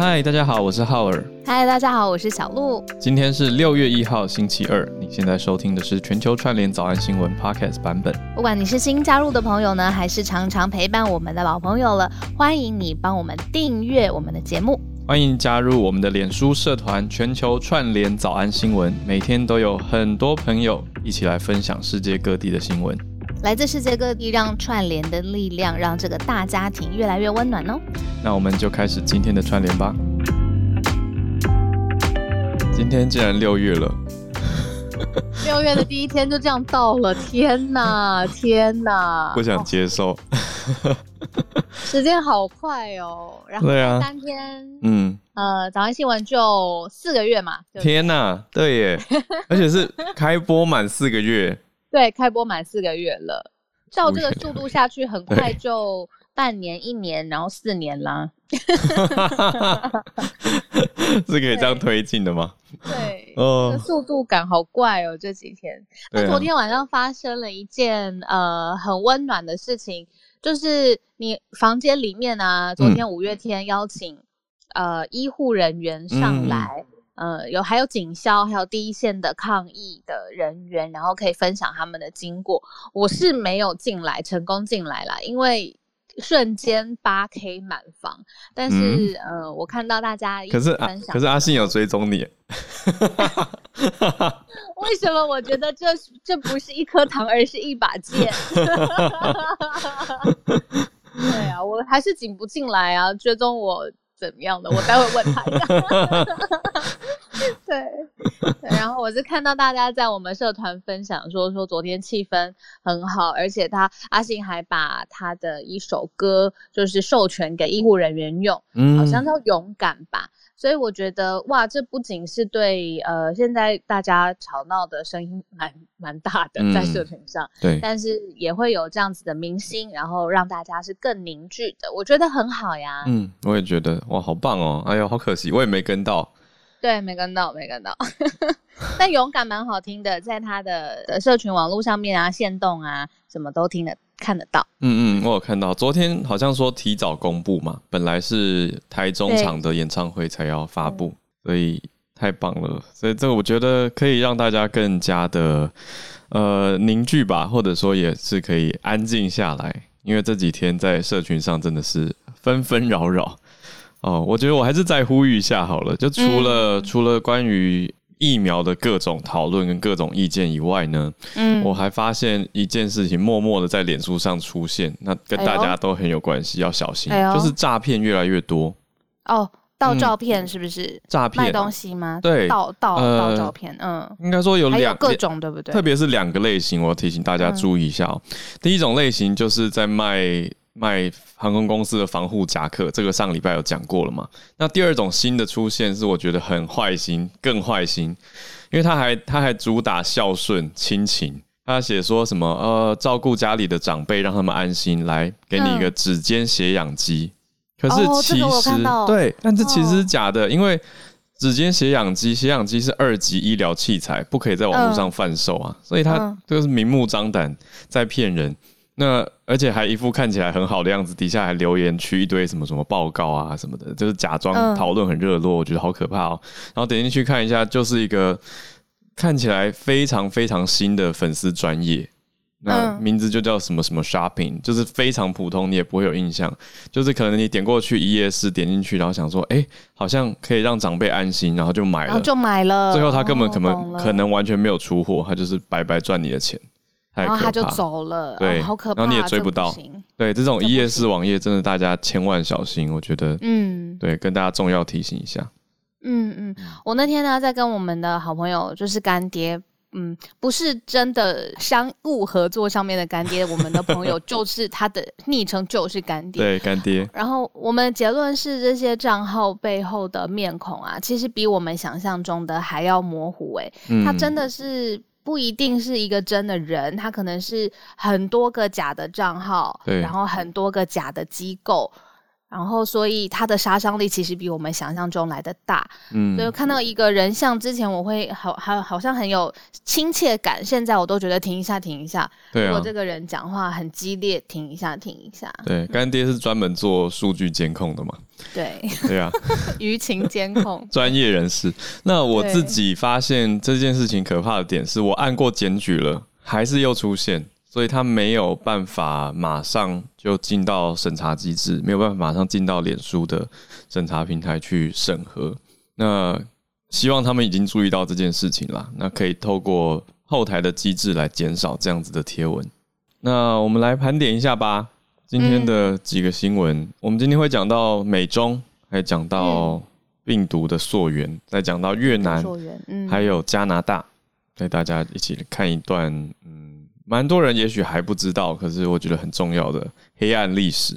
嗨，大家好，我是浩尔。嗨，大家好，我是小鹿。今天是六月一号，星期二。你现在收听的是全球串联早安新闻 Podcast 版本。不管你是新加入的朋友呢，还是常常陪伴我们的老朋友了，欢迎你帮我们订阅我们的节目。欢迎加入我们的脸书社团全球串联早安新闻，每天都有很多朋友一起来分享世界各地的新闻。来自世界各地，让串联的力量，让这个大家庭越来越温暖哦。那我们就开始今天的串联吧。今天竟然六月了，六月的第一天就这样到了，天哪，天哪，不想接受。哦、时间好快哦，然后三天，啊、嗯，呃，早安新闻就四个月嘛。天哪，对耶，而且是开播满四个月。对，开播满四个月了，照这个速度下去，很快就半年、一年，然后四年啦。是可以这样推进的吗？对，哦，这个速度感好怪哦，这几天。那昨天晚上发生了一件呃很温暖的事情，就是你房间里面啊，昨天五月天邀请、嗯、呃医护人员上来。嗯呃，有还有警消，还有第一线的抗疫的人员，然后可以分享他们的经过。我是没有进来，成功进来了，因为瞬间八 K 满房。但是、嗯、呃，我看到大家可是可是阿信有追踪你 为什么？我觉得这这不是一颗糖，而是一把剑。对啊，我还是进不进来啊，追踪我。怎么样的？我待会问他一下。对，对，然后我是看到大家在我们社团分享说说昨天气氛很好，而且他阿信还把他的一首歌就是授权给医护人员用，嗯，好像叫勇敢吧。所以我觉得哇，这不仅是对呃现在大家吵闹的声音蛮蛮大的在社群上，嗯，对，但是也会有这样子的明星，然后让大家是更凝聚的，我觉得很好呀。嗯，我也觉得哇，好棒哦！哎呦，好可惜，我也没跟到。对，没跟到，没跟到。但勇敢蛮好听的，在他的，社群网络上面啊，线动啊，什么都听得看得到。嗯嗯，我有看到，昨天好像说提早公布嘛，本来是台中场的演唱会才要发布，所以太棒了。所以这个我觉得可以让大家更加的呃凝聚吧，或者说也是可以安静下来，因为这几天在社群上真的是纷纷扰扰。哦，我觉得我还是再呼吁一下好了。就除了、嗯、除了关于疫苗的各种讨论跟各种意见以外呢，嗯，我还发现一件事情默默的在脸书上出现，那跟大家都很有关系，要小心，哎、就是诈骗越来越多。哦，盗照片是不是？诈、嗯、骗卖东西吗？对，盗盗盗照片，嗯，应该说有两各种，对不对？特别是两个类型，我要提醒大家注意一下哦。嗯、第一种类型就是在卖。卖航空公司的防护夹克，这个上礼拜有讲过了嘛？那第二种新的出现是我觉得很坏心，更坏心，因为他还他还主打孝顺亲情，他写说什么呃照顾家里的长辈，让他们安心，来给你一个指尖血氧机。嗯、可是其实、哦、对，但这其实是假的，哦、因为指尖血氧机，血氧机是二级医疗器材，不可以在网络上贩售啊，嗯、所以他这个是明目张胆在骗人。那而且还一副看起来很好的样子，底下还留言区一堆什么什么报告啊什么的，就是假装讨论很热络，我觉得好可怕哦。然后点进去看一下，就是一个看起来非常非常新的粉丝专业，那名字就叫什么什么 shopping，就是非常普通，你也不会有印象。就是可能你点过去一页是，点进去，然后想说，哎，好像可以让长辈安心，然后就买了，就买了。最后他根本可能可能完全没有出货，他就是白白赚你的钱。然后他就走了，对，哦、好可怕，然后你也追不到，对，这种一页式网页真的大家千万小心，我觉得，嗯，对，跟大家重要提醒一下，嗯嗯，我那天呢在跟我们的好朋友，就是干爹，嗯，不是真的商务合作上面的干爹，我们的朋友 就是他的昵称就是干爹，对，干爹。然后我们结论是这些账号背后的面孔啊，其实比我们想象中的还要模糊，欸，哎，他真的是。不一定是一个真的人，他可能是很多个假的账号，然后很多个假的机构，然后所以他的杀伤力其实比我们想象中来的大。嗯，所以看到一个人像之前我会好好好像很有亲切感，现在我都觉得停一下停一下。对啊，如果这个人讲话很激烈，停一下停一下。对，干爹是专门做数据监控的嘛？对 对啊，舆情监控 专业人士。那我自己发现这件事情可怕的点是我按过检举了，还是又出现，所以他没有办法马上就进到审查机制，没有办法马上进到脸书的审查平台去审核。那希望他们已经注意到这件事情了，那可以透过后台的机制来减少这样子的贴文。那我们来盘点一下吧。今天的几个新闻，嗯、我们今天会讲到美中，还讲到病毒的溯源，嗯、再讲到越南，嗯、还有加拿大，带大家一起看一段，嗯，蛮多人也许还不知道，可是我觉得很重要的黑暗历史。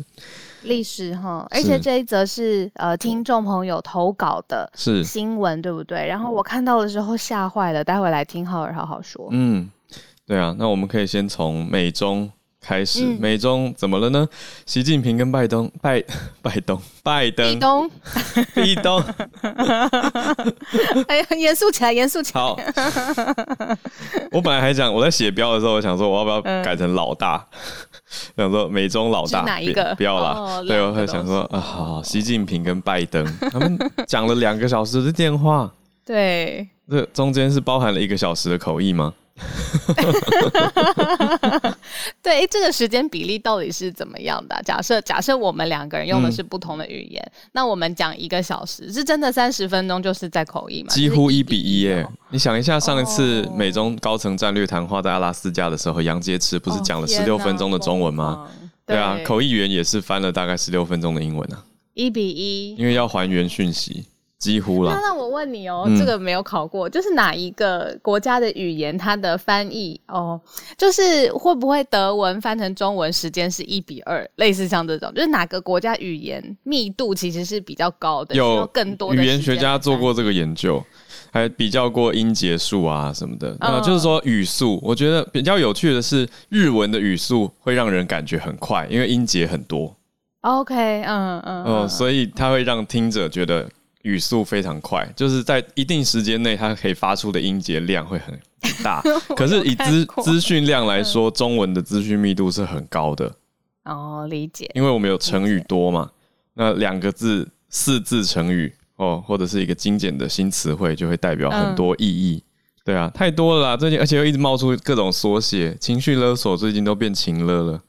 历史哈，而且这一则是，呃听众朋友投稿的新闻，是对不对？然后我看到的时候吓坏了，待会来听浩尔好好说。嗯，对啊，那我们可以先从美中。开始，美中怎么了呢？习近平跟拜登，拜 拜登，拜登，壁咚，壁咚。哎呀，严肃起来，严肃起来。好，我本来还想，我在写标的时候，我想说，我要不要改成老大？想说美中老大哪一个？不要啦。对，我会想说啊，好，习近平跟拜登他们讲了两个小时的电话。对，这中间是包含了一个小时的口译吗？对，这个时间比例到底是怎么样的？假设假设我们两个人用的是不同的语言，嗯、那我们讲一个小时，是真的三十分钟就是在口译吗？几乎一比一耶！你想一下，上一次美中高层战略谈话在阿拉斯加的时候，杨洁篪不是讲了十六分钟的中文吗？哦、对啊，口译员也是翻了大概十六分钟的英文啊，一比一，因为要还原讯息。几乎了。那那我问你哦，嗯、这个没有考过，就是哪一个国家的语言，它的翻译哦，就是会不会德文翻成中文时间是一比二，类似像这种，就是哪个国家语言密度其实是比较高的，有更多的语言学家做过这个研究，还比较过音节数啊什么的。那、嗯、就是说语速，我觉得比较有趣的是日文的语速会让人感觉很快，因为音节很多。OK，嗯嗯，哦，所以它会让听者觉得。语速非常快，就是在一定时间内，它可以发出的音节量会很大。可是以资资讯量来说，嗯、中文的资讯密度是很高的。哦，理解。因为我们有成语多嘛，那两个字、四字成语哦，或者是一个精简的新词汇，就会代表很多意义。嗯、对啊，太多了啦，最近而且又一直冒出各种缩写，情绪勒索最近都变情勒了。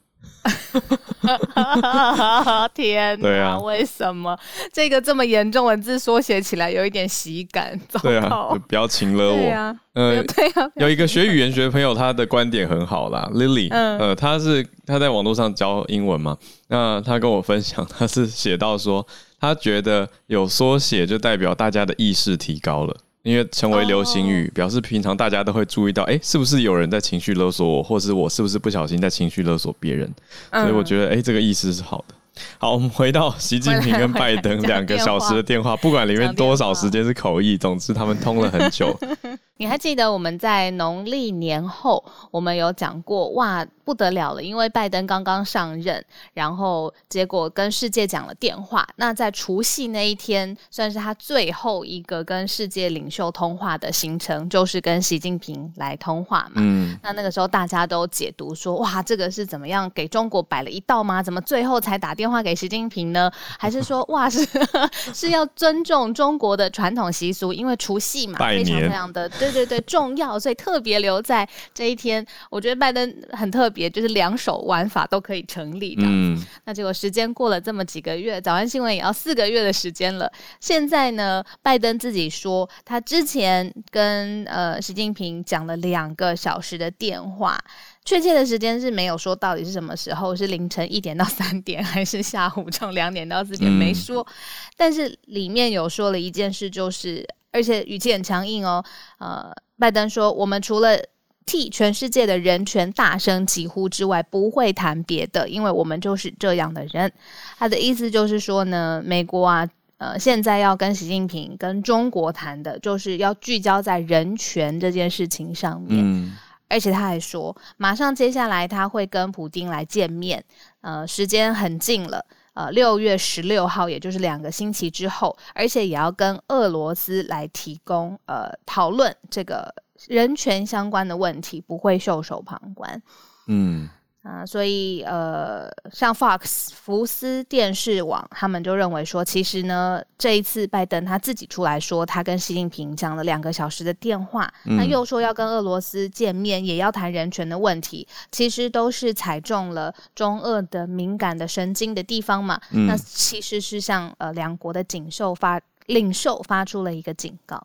天哪！对啊，为什么这个这么严重文字缩写起来有一点喜感？对啊，不要请了我。对啊，呃，对啊，有一个学语言学的朋友，他的观点很好啦，Lily，嗯，呃，他是他在网络上教英文嘛，那他跟我分享，他是写到说，他觉得有缩写就代表大家的意识提高了。因为成为流行语，表示平常大家都会注意到，哎，是不是有人在情绪勒索我，或是我是不是不小心在情绪勒索别人？所以我觉得，哎，这个意思是好的。好，我们回到习近平跟拜登两个小时的电话，不管里面多少时间是口译，总之他们通了很久。你还记得我们在农历年后，我们有讲过哇，不得了了，因为拜登刚刚上任，然后结果跟世界讲了电话。那在除夕那一天，算是他最后一个跟世界领袖通话的行程，就是跟习近平来通话嘛。嗯。那那个时候大家都解读说，哇，这个是怎么样给中国摆了一道吗？怎么最后才打电话给习近平呢？还是说，哇，是 是要尊重中国的传统习俗，因为除夕嘛。非常非常的。对对对，重要，所以特别留在这一天。我觉得拜登很特别，就是两手玩法都可以成立的。嗯，那结果时间过了这么几个月，早安新闻也要四个月的时间了。现在呢，拜登自己说，他之前跟呃习近平讲了两个小时的电话，确切的时间是没有说到底是什么时候，是凌晨一点到三点，还是下午从两点到四点，没说。嗯，但是里面有说了一件事，就是。而且语气很强硬哦，呃，拜登说，我们除了替全世界的人权大声疾呼之外，不会谈别的，因为我们就是这样的人。他的意思就是说呢，美国啊，呃，现在要跟习近平、跟中国谈的，就是要聚焦在人权这件事情上面。嗯，而且他还说，马上接下来他会跟普京来见面，呃，时间很近了。呃，六月十六号，也就是两个星期之后，而且也要跟俄罗斯来提供呃讨论这个人权相关的问题，不会袖手旁观。嗯，啊、呃，所以呃，像 Fox 福斯电视网他们就认为说，其实呢，这一次拜登他自己出来说，他跟习近平讲了两个小时的电话，嗯、那又说要跟俄罗斯见面，也要谈人权的问题，其实都是踩中了中俄的敏感的神经的地方嘛。嗯、那其实是向呃两国的领袖发领袖发出了一个警告，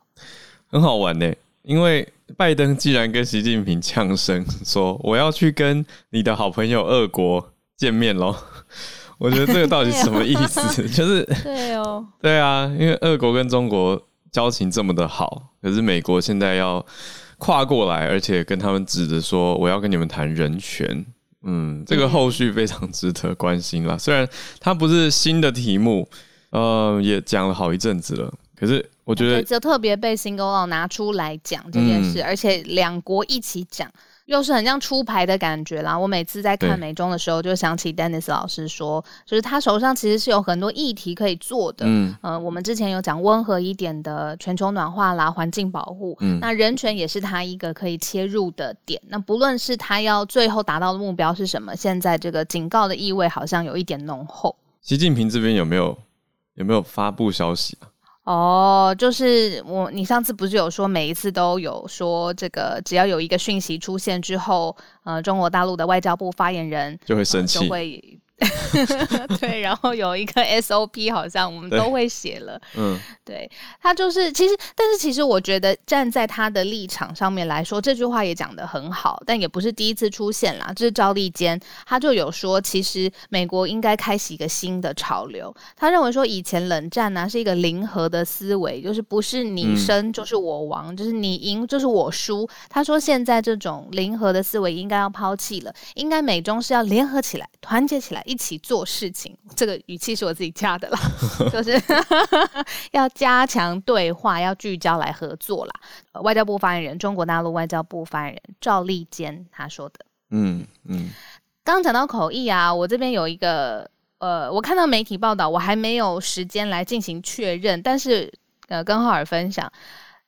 很好玩呢，因为。拜登既然跟习近平呛声说，我要去跟你的好朋友俄国见面喽，我觉得这个到底什么意思？就是对哦，对啊，因为俄国跟中国交情这么的好，可是美国现在要跨过来，而且跟他们指着说我要跟你们谈人权，嗯，这个后续非常值得关心啦。虽然它不是新的题目，呃，也讲了好一阵子了，可是。我觉得就特别被 Single Law 拿出来讲这件事，嗯、而且两国一起讲，又是很像出牌的感觉啦。我每次在看美中的时候，就想起 Dennis 老师说，就是他手上其实是有很多议题可以做的。嗯，呃，我们之前有讲温和一点的全球暖化啦、环境保护，嗯，那人权也是他一个可以切入的点。那不论是他要最后达到的目标是什么，现在这个警告的意味好像有一点浓厚。习近平这边有没有有没有发布消息啊？哦，就是我，你上次不是有说每一次都有说这个，只要有一个讯息出现之后，呃，中国大陆的外交部发言人就会生气，呃，就会。对，然后有一个 SOP，好像我们都会写了。嗯，对，他就是其实，但是其实我觉得站在他的立场上面来说，这句话也讲得很好，但也不是第一次出现啦。这是赵立坚，他就有说，其实美国应该开启一个新的潮流。他认为说，以前冷战呢、啊、是一个零和的思维，就是不是你胜就是我亡，嗯、就是你赢就是我输。他说现在这种零和的思维应该要抛弃了，应该美中是要联合起来，团结起来。一起做事情，这个语气是我自己加的啦，就是 要加强对话，要聚焦来合作啦。外交部发言人，中国大陆外交部发言人赵立坚他说的。嗯嗯，刚讲到口译啊，我这边有一个呃，我看到媒体报道，我还没有时间来进行确认，但是呃，跟浩尔分享。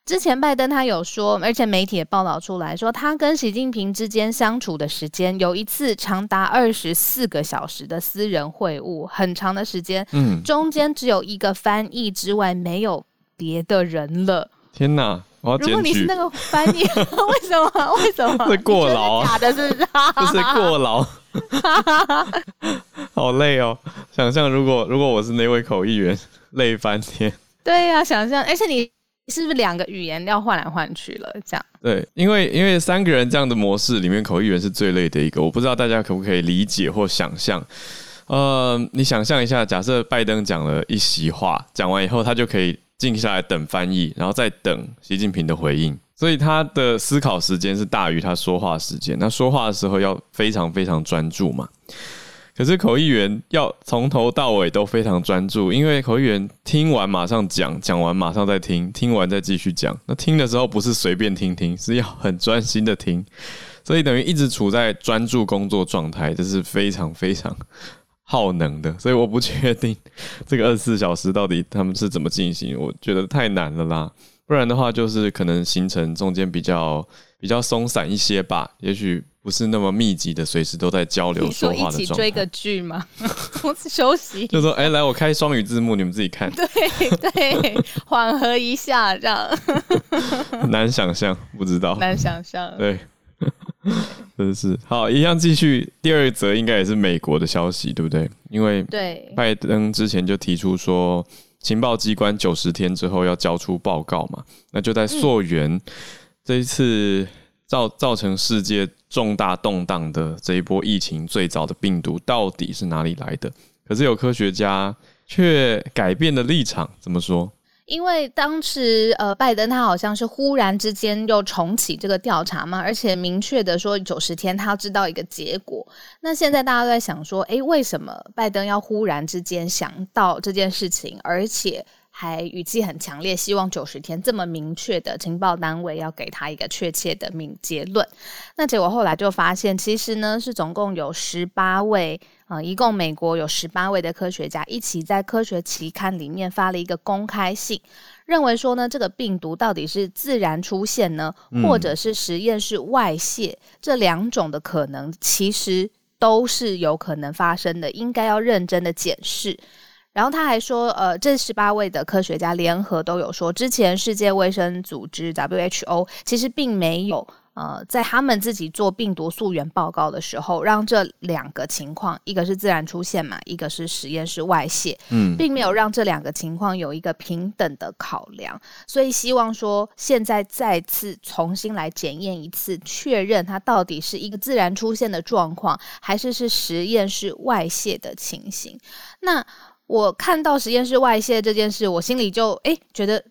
之前拜登他有说，而且媒体也报道出来说，他跟习近平之间相处的时间有一次长达二十四个小时的私人会晤，很长的时间，嗯，中间只有一个翻译之外没有别的人了。天哪！我要如果你是那个翻译，为什么？为什么？是过劳？假的是不是？不是过劳，好累哦。想象如果如果我是那位口译员，累翻天。对呀、啊，想象，而且你。是不是两个语言要换来换去了？这样对，因为因为三个人这样的模式里面，口译员是最累的一个。我不知道大家可不可以理解或想象。呃，你想象一下，假设拜登讲了一席话，讲完以后，他就可以静下来等翻译，然后再等习近平的回应。所以他的思考时间是大于他说话时间。那说话的时候要非常非常专注嘛。可是口译员要从头到尾都非常专注，因为口译员听完马上讲，讲完马上再听，听完再继续讲。那听的时候不是随便听听，是要很专心的听，所以等于一直处在专注工作状态，这是非常非常耗能的。所以我不确定这个二十四小时到底他们是怎么进行，我觉得太难了啦。不然的话，就是可能行程中间比较比较松散一些吧，也许不是那么密集的，随时都在交流说话的状态。一起追个剧吗？休息。就说，哎、欸，来，我开双语字幕，你们自己看。对对，缓和一下，这样。难想象，不知道。难想象。对，真是好。一样继续，第二则应该也是美国的消息，对不对？因为对拜登之前就提出说。情报机关九十天之后要交出报告嘛？那就在溯源这一次造造成世界重大动荡的这一波疫情最早的病毒到底是哪里来的？可是有科学家却改变了立场，怎么说？因为当时，呃，拜登他好像是忽然之间又重启这个调查嘛，而且明确的说九十天他知道一个结果。那现在大家都在想说，诶，为什么拜登要忽然之间想到这件事情，而且还语气很强烈，希望九十天这么明确的情报单位要给他一个确切的明结论？那结果后来就发现，其实呢是总共有十八位。啊、呃，一共美国有十八位的科学家一起在科学期刊里面发了一个公开信，认为说呢，这个病毒到底是自然出现呢，或者是实验室外泄，嗯、这两种的可能其实都是有可能发生的，应该要认真的检视。然后他还说，呃，这十八位的科学家联合都有说，之前世界卫生组织 WHO 其实并没有。呃，在他们自己做病毒溯源报告的时候，让这两个情况，一个是自然出现嘛，一个是实验室外泄，嗯，并没有让这两个情况有一个平等的考量，所以希望说现在再次重新来检验一次，确认它到底是一个自然出现的状况，还是是实验室外泄的情形。那我看到实验室外泄这件事，我心里就诶觉得。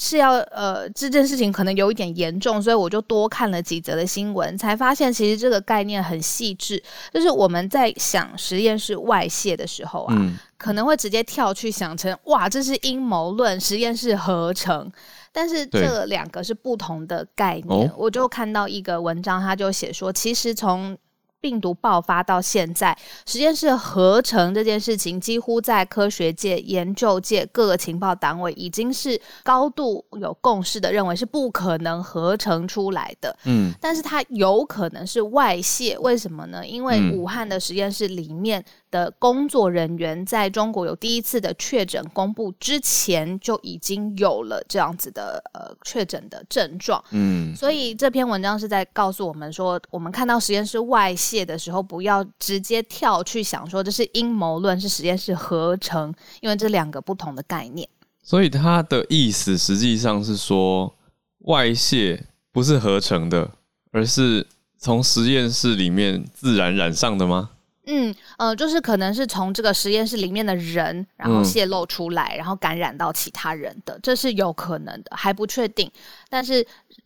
是要呃，这件事情可能有一点严重，所以我就多看了几则的新闻，才发现其实这个概念很细致。就是我们在想实验室外泄的时候啊，嗯、可能会直接跳去想成哇，这是阴谋论，实验室合成。但是这两个是不同的概念。我就看到一个文章，他就写说，其实从病毒爆发到现在，实验室合成这件事情，几乎在科学界、研究界各个情报单位已经是高度有共识的，认为是不可能合成出来的。嗯，但是它有可能是外泄，为什么呢？因为武汉的实验室里面。的工作人员在中国有第一次的确诊公布之前，就已经有了这样子的呃确诊的症状。嗯，所以这篇文章是在告诉我们说，我们看到实验室外泄的时候，不要直接跳去想说这是阴谋论，是实验室合成，因为这两个不同的概念。所以他的意思实际上是说，外泄不是合成的，而是从实验室里面自然染上的吗？嗯呃，就是可能是从这个实验室里面的人，然后泄露出来，嗯、然后感染到其他人的，这是有可能的，还不确定。但是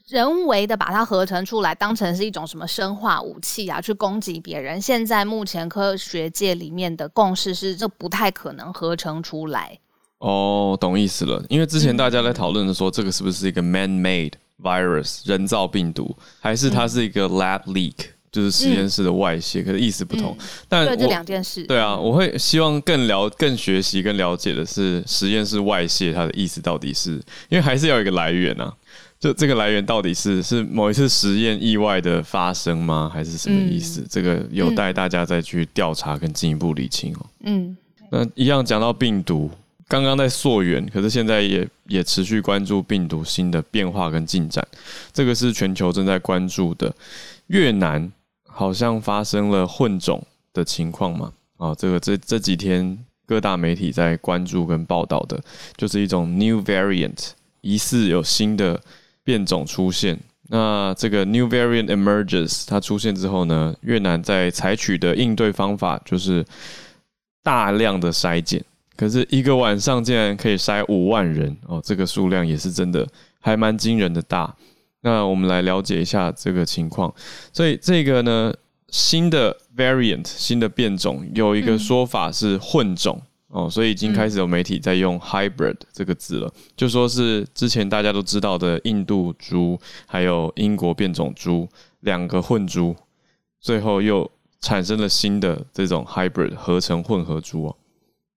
人为的把它合成出来，当成是一种什么生化武器啊，去攻击别人，现在目前科学界里面的共识是，这不太可能合成出来。哦，懂意思了。因为之前大家在讨论的说，这个是不是一个 man-made virus 人造病毒，还是它是一个 lab leak？嗯就是实验室的外泄，嗯、可是意思不同。嗯、但对这两件事，对啊，我会希望更了、更学习、更了解的是实验室外泄它的意思到底是，因为还是要有一个来源啊。就这个来源到底是是某一次实验意外的发生吗？还是什么意思？嗯、这个有待大家再去调查跟进一步理清哦。嗯，那一样讲到病毒，刚刚在溯源，可是现在也也持续关注病毒新的变化跟进展，这个是全球正在关注的越南。好像发生了混种的情况嘛？哦，这个这这几天各大媒体在关注跟报道的，就是一种 new variant，疑似有新的变种出现。那这个 new variant emerges，它出现之后呢，越南在采取的应对方法就是大量的筛检，可是一个晚上竟然可以筛五万人哦，这个数量也是真的还蛮惊人的大。那我们来了解一下这个情况。所以这个呢，新的 variant 新的变种有一个说法是混种、嗯、哦，所以已经开始有媒体在用 hybrid 这个字了，嗯、就说是之前大家都知道的印度猪还有英国变种猪两个混猪，最后又产生了新的这种 hybrid 合成混合猪哦。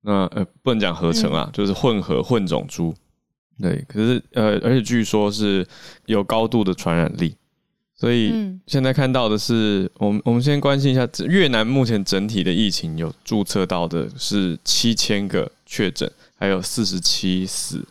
那呃不能讲合成啊，嗯、就是混合混种猪。对，可是呃，而且据说是有高度的传染力，所以现在看到的是，我们我们先关心一下越南目前整体的疫情，有注册到的是七千个确诊，还有四十七死。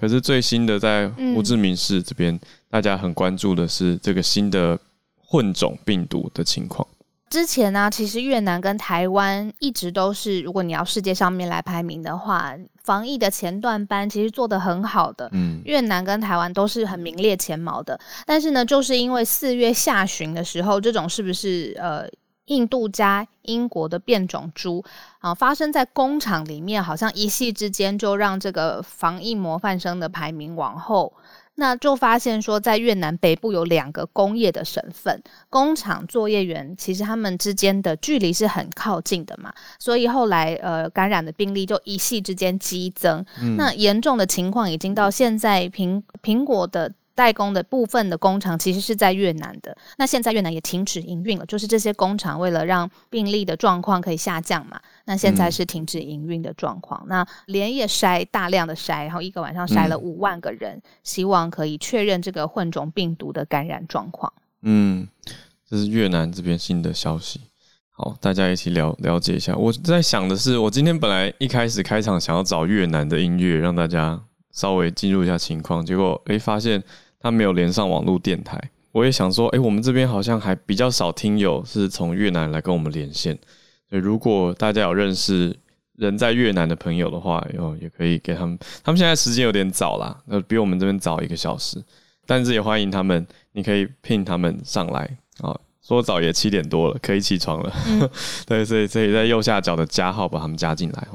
可是最新的在胡志明市这边，大家很关注的是这个新的混种病毒的情况。之前呢、啊，其实越南跟台湾一直都是，如果你要世界上面来排名的话，防疫的前段班其实做得很好的。嗯，越南跟台湾都是很名列前茅的。但是呢，就是因为四月下旬的时候，这种是不是呃印度加英国的变种猪啊，发生在工厂里面，好像一夕之间就让这个防疫模范生的排名往后。那就发现说，在越南北部有两个工业的省份，工厂作业员其实他们之间的距离是很靠近的嘛，所以后来呃感染的病例就一系之间激增。嗯、那严重的情况已经到现在苹苹果的。代工的部分的工厂其实是在越南的，那现在越南也停止营运了，就是这些工厂为了让病例的状况可以下降嘛，那现在是停止营运的状况。嗯、那连夜筛大量的筛，然后一个晚上筛了五万个人，嗯、希望可以确认这个混种病毒的感染状况。嗯，这是越南这边新的消息。好，大家一起了了解一下。我在想的是，我今天本来一开始开场想要找越南的音乐，让大家稍微进入一下情况，结果诶、欸、发现他没有连上网络电台。我也想说，哎、欸，我们这边好像还比较少听友是从越南来跟我们连线。所以如果大家有认识人在越南的朋友的话，哟，也可以给他们。他们现在时间有点早啦，那比我们这边早一个小时，但是也欢迎他们，你可以聘他们上来啊。说早也七点多了，可以起床了。嗯、对，所以所以在右下角的加号把他们加进来。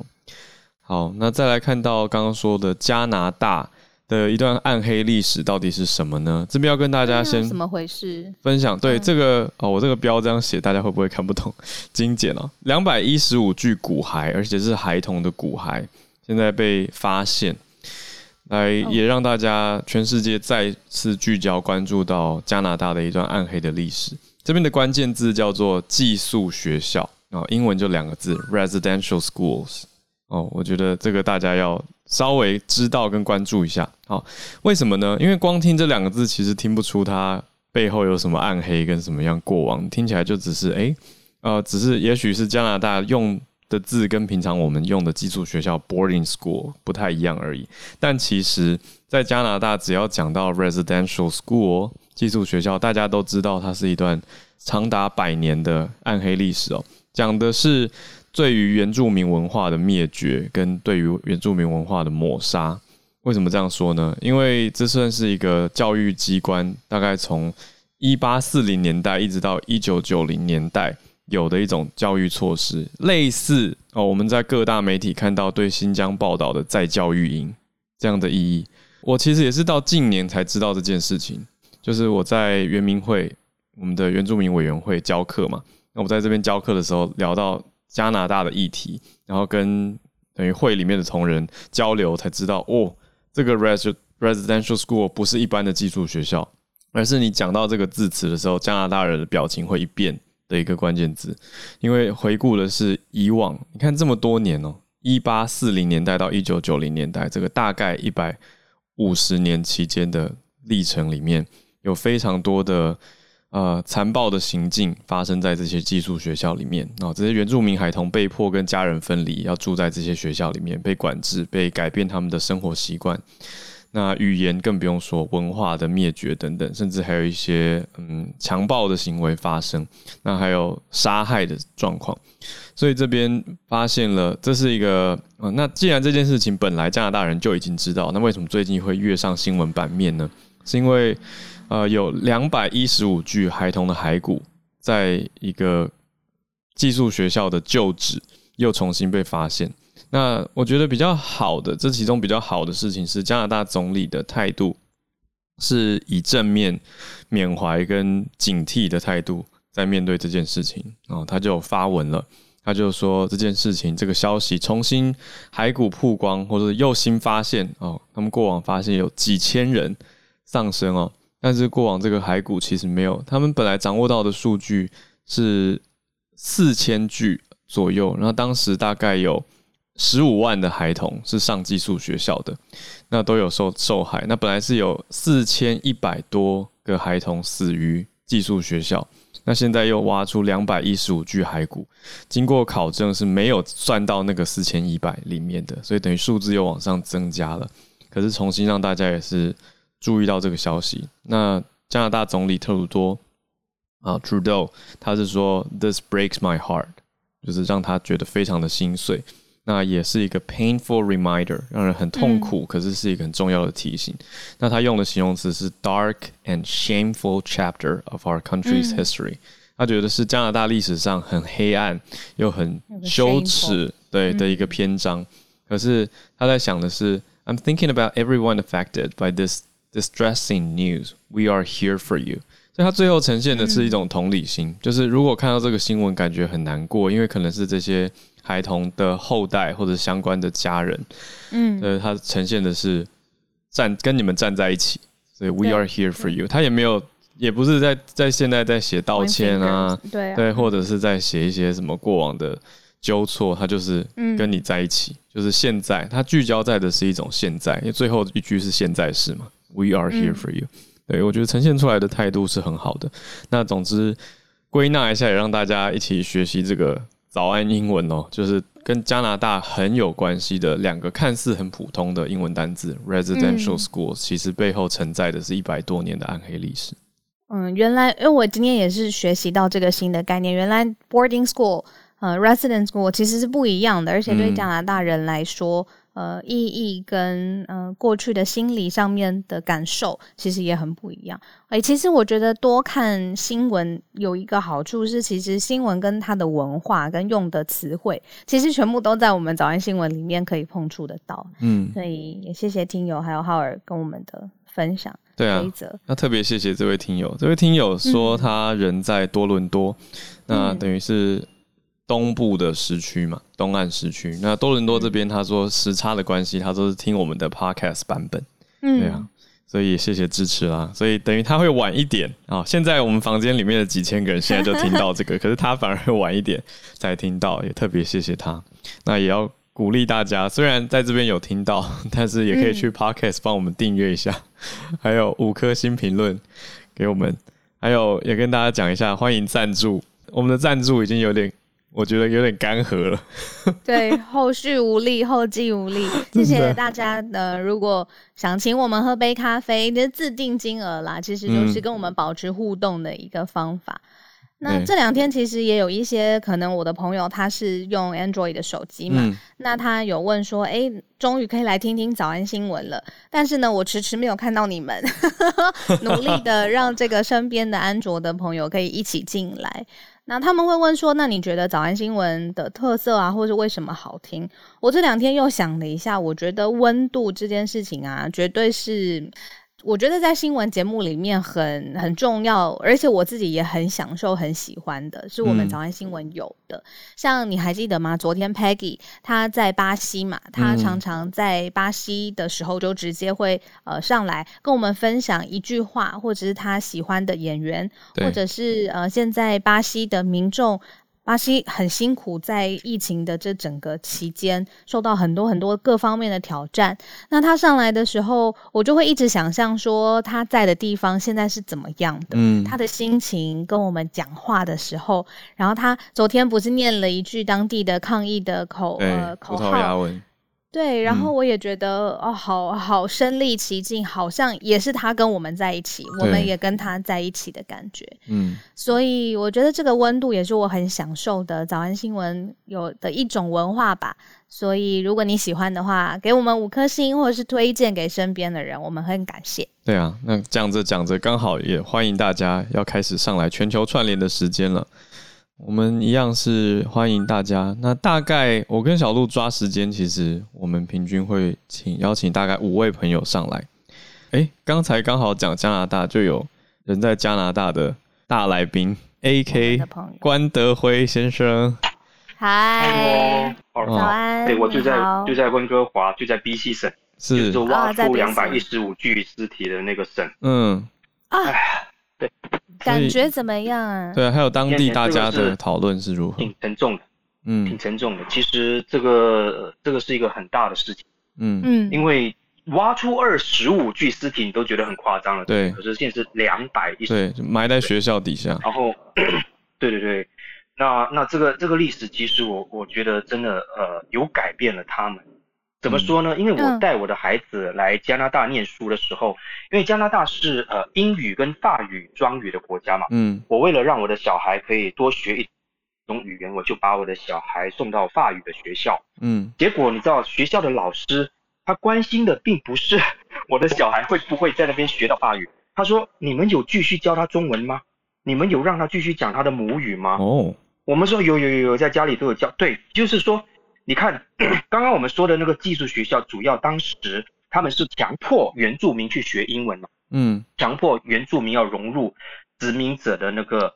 好，那再来看到刚刚说的加拿大的一段暗黑历史到底是什么呢？这边要跟大家先怎么回事分享。对、嗯、这个哦，我这个标这样写，大家会不会看不懂？精简哦，两百一十五具骨骸，而且是孩童的骨骸，现在被发现，来也让大家全世界再次聚焦关注到加拿大的一段暗黑的历史。这边的关键字叫做寄宿学校哦，英文就两个字，residential schools 哦，我觉得这个大家要稍微知道跟关注一下。好，为什么呢？因为光听这两个字，其实听不出它背后有什么暗黑跟什么样过往，听起来就只是诶，呃，只是也许是加拿大用的字跟平常我们用的寄宿学校 boarding school 不太一样而已。但其实，在加拿大，只要讲到 residential school。寄宿学校，大家都知道，它是一段长达百年的暗黑历史哦。讲的是对于原住民文化的灭绝，跟对于原住民文化的抹杀。为什么这样说呢？因为这算是一个教育机关，大概从一八四零年代一直到一九九零年代有的一种教育措施，类似哦，我们在各大媒体看到对新疆报道的再教育营这样的意义。我其实也是到近年才知道这件事情。就是我在原民会，我们的原住民委员会教课嘛。那我在这边教课的时候，聊到加拿大的议题，然后跟等于会里面的同仁交流，才知道哦，这个 residential school 不是一般的寄宿学校，而是你讲到这个字词的时候，加拿大人的表情会一变的一个关键字。因为回顾的是以往，你看这么多年哦，一八四零年代到一九九零年代，这个大概一百五十年期间的历程里面。有非常多的呃残暴的行径发生在这些寄宿学校里面啊，这些原住民孩童被迫跟家人分离，要住在这些学校里面，被管制，被改变他们的生活习惯。那语言更不用说，文化的灭绝等等，甚至还有一些嗯强暴的行为发生。那还有杀害的状况。所以这边发现了，这是一个呃，那既然这件事情本来加拿大人就已经知道，那为什么最近会跃上新闻版面呢？是因为。呃，有两百一十五具孩童的骸骨，在一个寄宿学校的旧址又重新被发现。那我觉得比较好的，这其中比较好的事情是，加拿大总理的态度是以正面缅怀跟警惕的态度在面对这件事情。然后他就发文了，他就说这件事情这个消息重新骸骨曝光，或者又新发现哦，他们过往发现有几千人丧生哦。但是过往这个骸骨其实没有，他们本来掌握到的数据是四千具左右，然后当时大概有十五万的孩童是上寄宿学校的，那都有受受害。那本来是有四千一百多个孩童死于寄宿学校，那现在又挖出两百一十五具骸骨，经过考证是没有算到那个四千一百里面的，所以等于数字又往上增加了。可是重新让大家也是。注意到这个消息，那加拿大总理特鲁多啊，Trudeau，他是说 This breaks my heart，就是让他觉得非常的心碎。那也是一个 painful reminder，让人很痛苦，可是是一个很重要的提醒。嗯、那他用的形容词是 dark and shameful chapter of our country's history，、嗯、他觉得是加拿大历史上很黑暗又很羞耻对的一个篇章。嗯、可是他在想的是，I'm thinking about everyone affected by this。 Distressing news, we are here for you。所以他最后呈现的是一种同理心，嗯、就是如果看到这个新闻感觉很难过，因为可能是这些孩童的后代或者相关的家人，嗯，呃，他呈现的是站跟你们站在一起，所以 we are here for you。他也没有，也不是在在现在在写道歉啊，对啊。对，或者是在写一些什么过往的纠错，他就是跟你在一起，嗯、就是现在，他聚焦在的是一种现在，因为最后一句是现在式嘛。We are here for you。嗯、对，我觉得呈现出来的态度是很好的。那总之，归纳一下，也让大家一起学习这个早安英文哦，就是跟加拿大很有关系的两个看似很普通的英文单字 residential schools，、嗯、其实背后承载的是一百多年的暗黑历史。嗯，原来因为我今天也是学习到这个新的概念，原来 boarding school。呃，resident school 其实是不一样的，而且对加拿大人来说，嗯、呃，意义跟呃过去的心理上面的感受其实也很不一样。哎、欸，其实我觉得多看新闻有一个好处是，其实新闻跟它的文化跟用的词汇，其实全部都在我们早安新闻里面可以碰触得到。嗯，所以也谢谢听友还有浩尔跟我们的分享。对啊，那特别谢谢这位听友，这位听友说他人在多伦多，嗯、那等于是。东部的时区嘛，东岸时区。那多伦多这边，他说时差的关系，他都是听我们的 podcast 版本。嗯，对啊，所以谢谢支持啦。所以等于他会晚一点啊、哦。现在我们房间里面的几千个人现在就听到这个，可是他反而会晚一点才听到，也特别谢谢他。那也要鼓励大家，虽然在这边有听到，但是也可以去 podcast 帮我们订阅一下，嗯、还有五颗星评论给我们，还有也跟大家讲一下，欢迎赞助。我们的赞助已经有点。我觉得有点干涸了，对，后续无力，后继无力。谢谢大家的，如果想请我们喝杯咖啡，就是自定金额啦，其实就是跟我们保持互动的一个方法。嗯、那这两天其实也有一些可能，我的朋友他是用 Android 的手机嘛，嗯、那他有问说，哎、欸，终于可以来听听早安新闻了，但是呢，我迟迟没有看到你们，努力的让这个身边的安卓的朋友可以一起进来。那他们会问说：“那你觉得早安新闻的特色啊，或是为什么好听？”我这两天又想了一下，我觉得温度这件事情啊，绝对是。我觉得在新闻节目里面很很重要，而且我自己也很享受、很喜欢的，是我们早安新闻有的。嗯、像你还记得吗？昨天 Peggy 她在巴西嘛，她常常在巴西的时候就直接会呃上来跟我们分享一句话，或者是她喜欢的演员，或者是呃现在巴西的民众。巴西很辛苦，在疫情的这整个期间，受到很多很多各方面的挑战。那他上来的时候，我就会一直想象说他在的地方现在是怎么样的，嗯，他的心情跟我们讲话的时候，然后他昨天不是念了一句当地的抗议的口呃口号。对，然后我也觉得、嗯、哦，好好身历其境，好像也是他跟我们在一起，我们也跟他在一起的感觉。嗯，所以我觉得这个温度也是我很享受的早安新闻有的一种文化吧。所以如果你喜欢的话，给我们五颗星，或者是推荐给身边的人，我们很感谢。对啊，那讲着讲着，刚好也欢迎大家要开始上来全球串联的时间了。我们一样是欢迎大家。那大概我跟小鹿抓时间，其实我们平均会请邀请大概五位朋友上来。哎，刚才刚好讲加拿大，就有人在加拿大的大来宾，AK 关德辉先生。嗨，早安。对，我就在就在温哥华，就在 BC 省，是就挖出两百一十五具尸体的那个省。嗯。哎呀，对。感觉怎么样啊？对，还有当地大家的讨论是如何？挺沉重的，嗯，挺沉重的。其实这个这个是一个很大的事情，嗯嗯，因为挖出二十五具尸体，你都觉得很夸张了，对。可是现在是两百一十，对，埋在学校底下。然后，对对对，那那这个这个历史，其实我我觉得真的呃有改变了他们。怎么说呢？因为我带我的孩子来加拿大念书的时候，因为加拿大是呃英语跟法语双语的国家嘛，嗯，我为了让我的小孩可以多学一种语言，我就把我的小孩送到法语的学校，嗯，结果你知道学校的老师他关心的并不是 我的小孩会不会在那边学到法语，他说，你们有继续教他中文吗？你们有让他继续讲他的母语吗？哦，我们说有有有有，在家里都有教，对，就是说。你看，刚刚我们说的那个技术学校，主要当时他们是强迫原住民去学英文嘛，嗯，强迫原住民要融入殖民者的那个，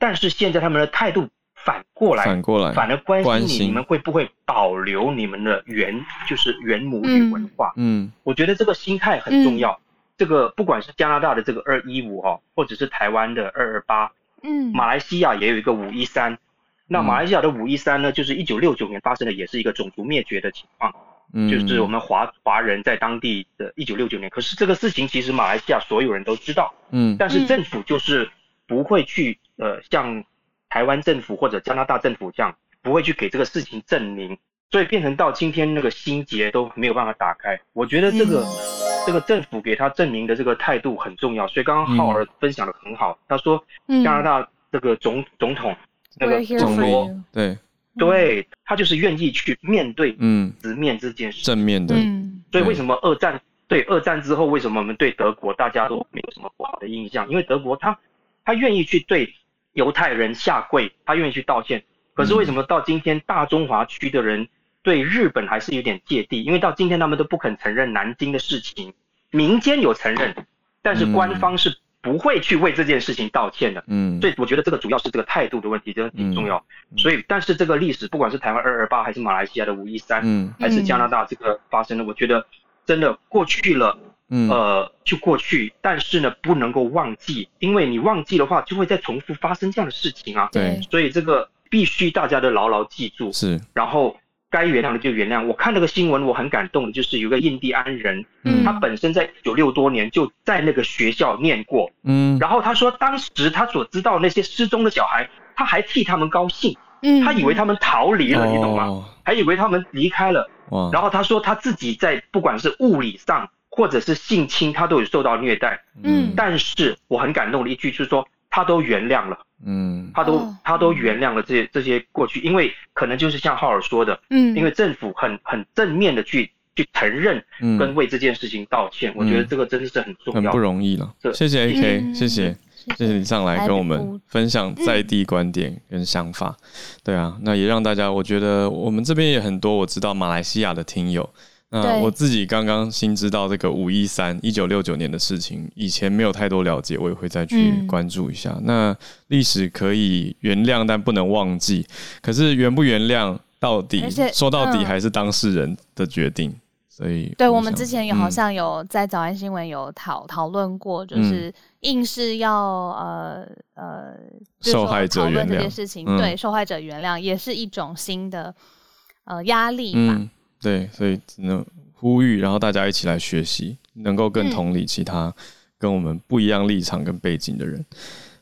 但是现在他们的态度反过来，反过来，反而关心你，心你们会不会保留你们的原，就是原母语文化？嗯，我觉得这个心态很重要。嗯、这个不管是加拿大的这个二一五哈，或者是台湾的二二八，嗯，马来西亚也有一个五一三。那马来西亚的五一三呢，就是一九六九年发生的，也是一个种族灭绝的情况，嗯，就是我们华华人在当地的一九六九年。可是这个事情其实马来西亚所有人都知道，嗯，但是政府就是不会去呃像台湾政府或者加拿大政府这样，不会去给这个事情证明，所以变成到今天那个心结都没有办法打开。我觉得这个、嗯、这个政府给他证明的这个态度很重要。所以刚刚浩儿分享的很好，他说加拿大这个总总统那个总罗对。对，他就是愿意去面对，嗯，直面这件事，正面的。嗯，所以为什么二战，对，二战之后为什么我们对德国大家都没有什么不好的印象？因为德国他他愿意去对犹太人下跪，他愿意去道歉。可是为什么到今天大中华区的人对日本还是有点芥蒂？因为到今天他们都不肯承认南京的事情，民间有承认，但是官方是。不会去为这件事情道歉的，嗯，所以我觉得这个主要是这个态度的问题，真的挺重要。嗯、所以，但是这个历史，不管是台湾二二八，还是马来西亚的五一三，嗯，还是加拿大这个发生的，我觉得真的过去了，嗯，呃，就过去。但是呢，不能够忘记，因为你忘记的话，就会再重复发生这样的事情啊。对，所以这个必须大家都牢牢记住。是，然后。该原谅的就原谅。我看那个新闻，我很感动的，就是有个印第安人，嗯，他本身在一九六多年就在那个学校念过，嗯，然后他说，当时他所知道那些失踪的小孩，他还替他们高兴，嗯，他以为他们逃离了，你懂吗？还以为他们离开了，哇，然后他说他自己在不管是物理上或者是性侵，他都有受到虐待，嗯，但是我很感动的一句就是说。他都原谅了，嗯，他都他都原谅了这些这些过去，因为可能就是像浩尔说的，嗯，因为政府很很正面的去去承认，跟为这件事情道歉，我觉得这个真的是很重要，很不容易了。谢谢 AK，谢谢。谢谢。你上来跟我们分享在地观点跟想法，对啊，那也让大家，我觉得我们这边也很多，我知道马来西亚的听友。那我自己刚刚新知道这个五一三一九六九年的事情，以前没有太多了解，我也会再去关注一下。嗯、那历史可以原谅，但不能忘记。可是原不原谅，到底说到底还是当事人的决定。嗯、所以，对我们之前有好像有在早安新闻有讨讨论过，就是硬是要呃呃受害者原谅这件事情，嗯、对受害者原谅也是一种新的呃压力吧。嗯对，所以只能呼吁，然后大家一起来学习，能够更同理其他跟我们不一样立场跟背景的人。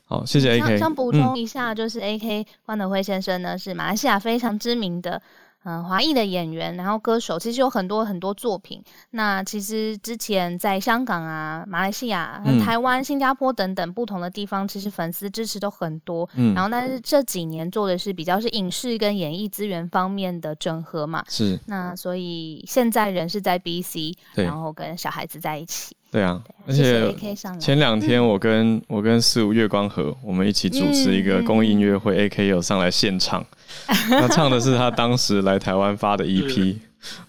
好，谢谢 AK。想补充一下，就是 AK 关德辉先生呢，是马来西亚非常知名的。嗯，华裔的演员，然后歌手，其实有很多很多作品。那其实之前在香港啊、马来西亚、嗯、台湾、新加坡等等不同的地方，其实粉丝支持都很多。嗯，然后但是这几年做的是比较是影视跟演艺资源方面的整合嘛。是。那所以现在人是在 BC，对然后跟小孩子在一起。对啊，而且前两天我跟、嗯、我跟四五月光河，我们一起主持一个公益音乐会，AK 有上来现场，他唱的是他当时来台湾发的 EP，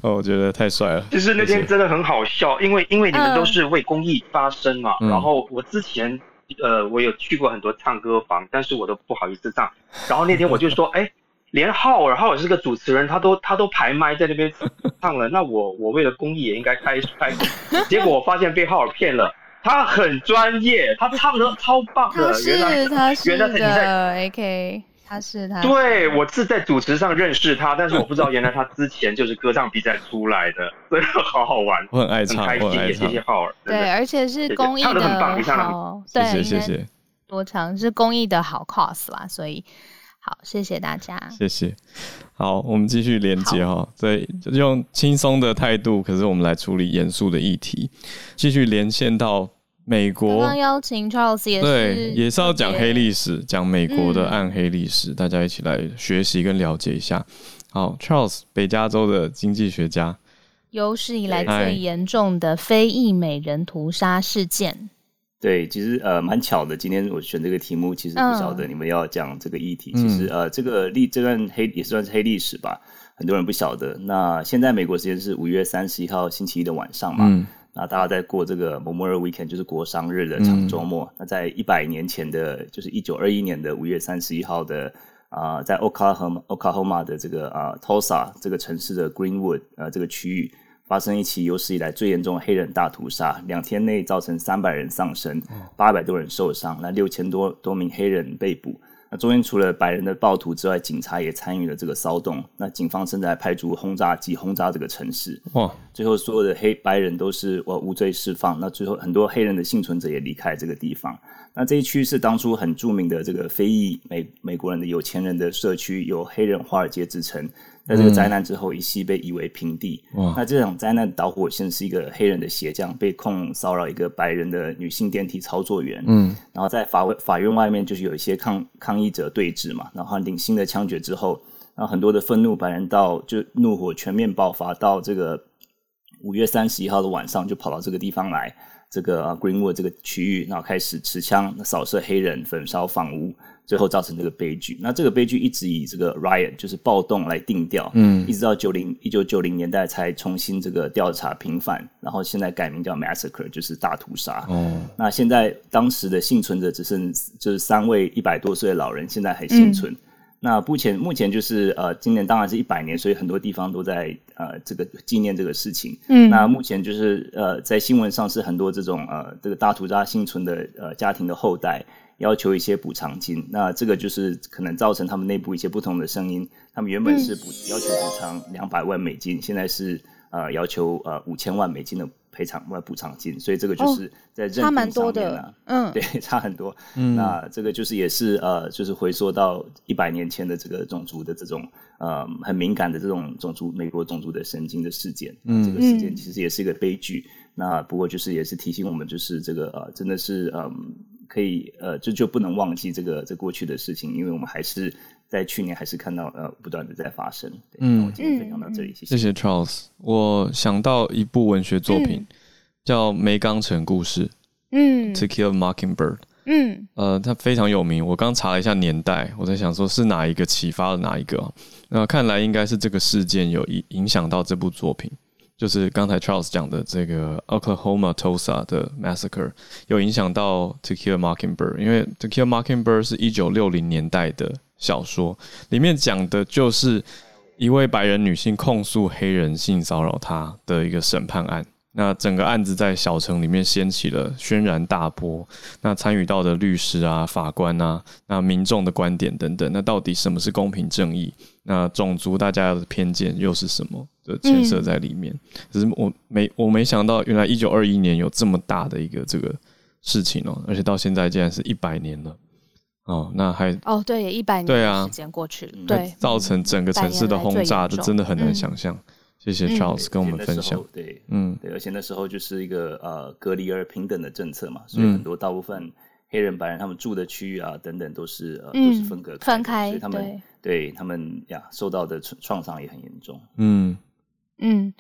哦，我觉得太帅了。其实那天真的很好笑，因为因为你们都是为公益发声嘛，嗯、然后我之前呃我有去过很多唱歌房，但是我都不好意思唱，然后那天我就说，哎。连浩尔，浩尔是个主持人，他都他都排麦在那边唱了。那我我为了公益也应该开开。结果我发现被浩尔骗了，他很专业，他唱的超棒的。他是原来他是原来你在 AK，他是他。对，我是在主持上认识他，但是我不知道原来他之前就是歌唱比赛出来的，真的好好玩。我很爱唱，很开心，也谢谢浩尔。对，而且是公益的，好，谢谢谢谢。多长是公益的好 cause 啦，所以。好，谢谢大家。谢谢。好，我们继续连接哈，对好，用轻松的态度，可是我们来处理严肃的议题。继续连线到美国，刚刚邀请 Charles 也是，对，也是要讲黑历史，讲美国的暗黑历史，嗯、大家一起来学习跟了解一下。好，Charles，北加州的经济学家，有史以来最严重的非裔美人屠杀事件。对，其实呃蛮巧的，今天我选这个题目，其实不晓得你们要讲这个议题。嗯、其实呃这个历这段黑也算是黑历史吧，很多人不晓得。那现在美国时间是五月三十一号星期一的晚上嘛，嗯、那大家在过这个 Memorial Weekend，就是国殇日的长周末。嗯、那在一百年前的，就是一九二一年的五月三十一号的啊、呃，在 Oklahoma Oklahoma 的这个啊、呃、Tulsa 这个城市的 Greenwood 呃这个区域。发生一起有史以来最严重的黑人大屠杀，两天内造成三百人丧生，八百多人受伤，那六千多多名黑人被捕。那中间除了白人的暴徒之外，警察也参与了这个骚动。那警方甚至还派出轰炸机轰炸这个城市。哇！最后所有的黑白人都是我无罪释放。那最后很多黑人的幸存者也离开这个地方。那这一区是当初很著名的这个非裔美美国人的有钱人的社区，有黑人华尔街之称。在这个灾难之后，一夕被夷为平地。嗯、那这场灾难导火线是一个黑人的鞋匠被控骚扰一个白人的女性电梯操作员。嗯，然后在法法院外面就是有一些抗抗议者对峙嘛。然后领新的枪决之后，然后很多的愤怒白人到就怒火全面爆发，到这个五月三十一号的晚上就跑到这个地方来，这个 Greenwood 这个区域，然后开始持枪扫射黑人，焚烧房屋。最后造成这个悲剧。那这个悲剧一直以这个 riot 就是暴动来定调，嗯，一直到九零一九九零年代才重新这个调查平反，然后现在改名叫 massacre，就是大屠杀。哦，那现在当时的幸存者只剩就是三位一百多岁的老人，现在还幸存。嗯、那目前目前就是呃，今年当然是一百年，所以很多地方都在呃这个纪念这个事情。嗯，那目前就是呃在新闻上是很多这种呃这个大屠杀幸存的呃家庭的后代。要求一些补偿金，那这个就是可能造成他们内部一些不同的声音。他们原本是补要求补偿两百万美金，现在是呃要求呃五千万美金的赔偿或补偿金，所以这个就是在认定上面呢，差蛮多的，嗯，对，差很多。嗯，那这个就是也是呃，就是回溯到一百年前的这个种族的这种呃很敏感的这种种族美国种族的神经的事件。嗯，这个事件其实也是一个悲剧。那不过就是也是提醒我们，就是这个呃真的是嗯。呃可以呃，就就不能忘记这个这过去的事情，因为我们还是在去年还是看到呃不断的在发生。嗯，我今天分享到这里，谢谢。谢谢 Charles。我想到一部文学作品，嗯、叫《梅冈城故事》。嗯，To Kill a Mockingbird。嗯，呃，它非常有名。我刚查了一下年代，我在想说是哪一个启发了哪一个？那看来应该是这个事件有影影响到这部作品。就是刚才 Charles 讲的这个 Oklahoma Tulsa 的 Massacre 有影响到 To Kill a Mockingbird，因为 To Kill a Mockingbird 是一九六零年代的小说，里面讲的就是一位白人女性控诉黑人性骚扰她的一个审判案。那整个案子在小城里面掀起了轩然大波，那参与到的律师啊、法官啊、那民众的观点等等，那到底什么是公平正义？那种族大家的偏见又是什么？的牵涉在里面？只是我没我没想到，原来一九二一年有这么大的一个这个事情哦，而且到现在竟然是一百年了。哦，那还哦对，一百年对啊，时间过去了，对，造成整个城市的轰炸，这真的很难想象。谢谢 Charles 跟我们分享。对，嗯，对，而且那时候就是一个呃隔离而平等的政策嘛，所以很多大部分黑人、白人他们住的区域啊等等都是呃都是分隔开，分开，所以他们对他们呀受到的创伤也很严重。嗯嗯，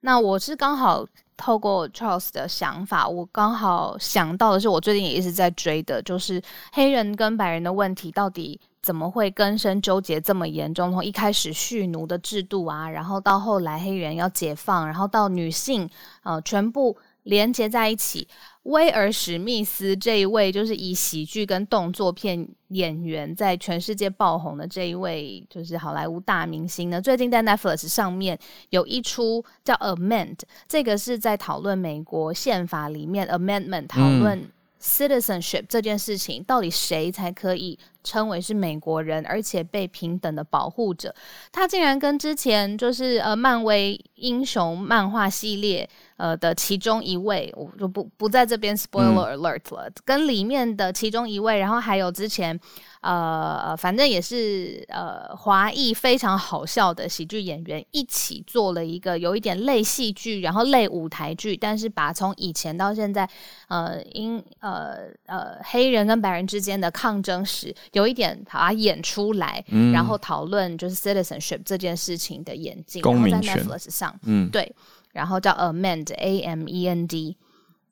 那我是刚好透过 Charles 的想法，我刚好想到的是，我最近也一直在追的，就是黑人跟白人的问题到底。怎么会根深纠结这么严重？从一开始蓄奴的制度啊，然后到后来黑人要解放，然后到女性，呃，全部连接在一起。威尔史密斯这一位，就是以喜剧跟动作片演员在全世界爆红的这一位，就是好莱坞大明星呢。最近在 Netflix 上面有一出叫《Amend》，这个是在讨论美国宪法里面 Amendment，讨论 citizenship 这件事情，到底谁才可以称为是美国人，而且被平等的保护者，他竟然跟之前就是呃漫威英雄漫画系列呃的其中一位，我就不不在这边 spoiler alert 了，嗯、跟里面的其中一位，然后还有之前。呃，反正也是呃，华裔非常好笑的喜剧演员一起做了一个有一点类戏剧，然后类舞台剧，但是把从以前到现在，呃，因呃呃黑人跟白人之间的抗争史有一点把它演出来，嗯、然后讨论就是 citizenship 这件事情的演进，公民权，然后在 Netflix 上，嗯，对，然后叫 Amend A M E N D。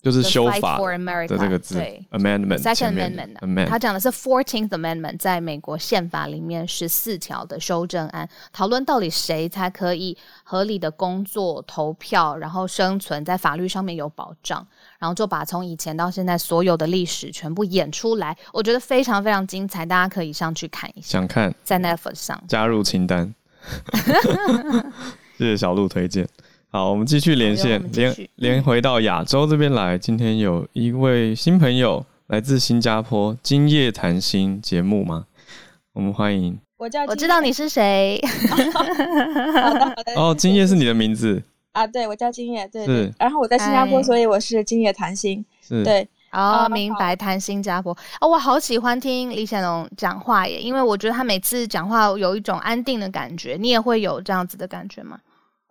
就是修法的这个字，对，Amendment，Second Amendment，他讲的是 Fourteenth Amendment，在美国宪法里面十四条的修正案，讨论到底谁才可以合理的工作、投票，然后生存在法律上面有保障，然后就把从以前到现在所有的历史全部演出来，我觉得非常非常精彩，大家可以上去看一下。想看，在 Netflix 上。加入清单，谢谢小鹿推荐。好，我们继续连线，连连回到亚洲这边来。今天有一位新朋友来自新加坡，今夜谈心节目吗？我们欢迎。我叫，我知道你是谁。好的好的。哦，今夜是你的名字啊？对，我叫今夜。对对。然后我在新加坡，所以我是今夜谈心。是。对。哦，明白。谈新加坡。哦，我好喜欢听李显龙讲话耶，因为我觉得他每次讲话有一种安定的感觉。你也会有这样子的感觉吗？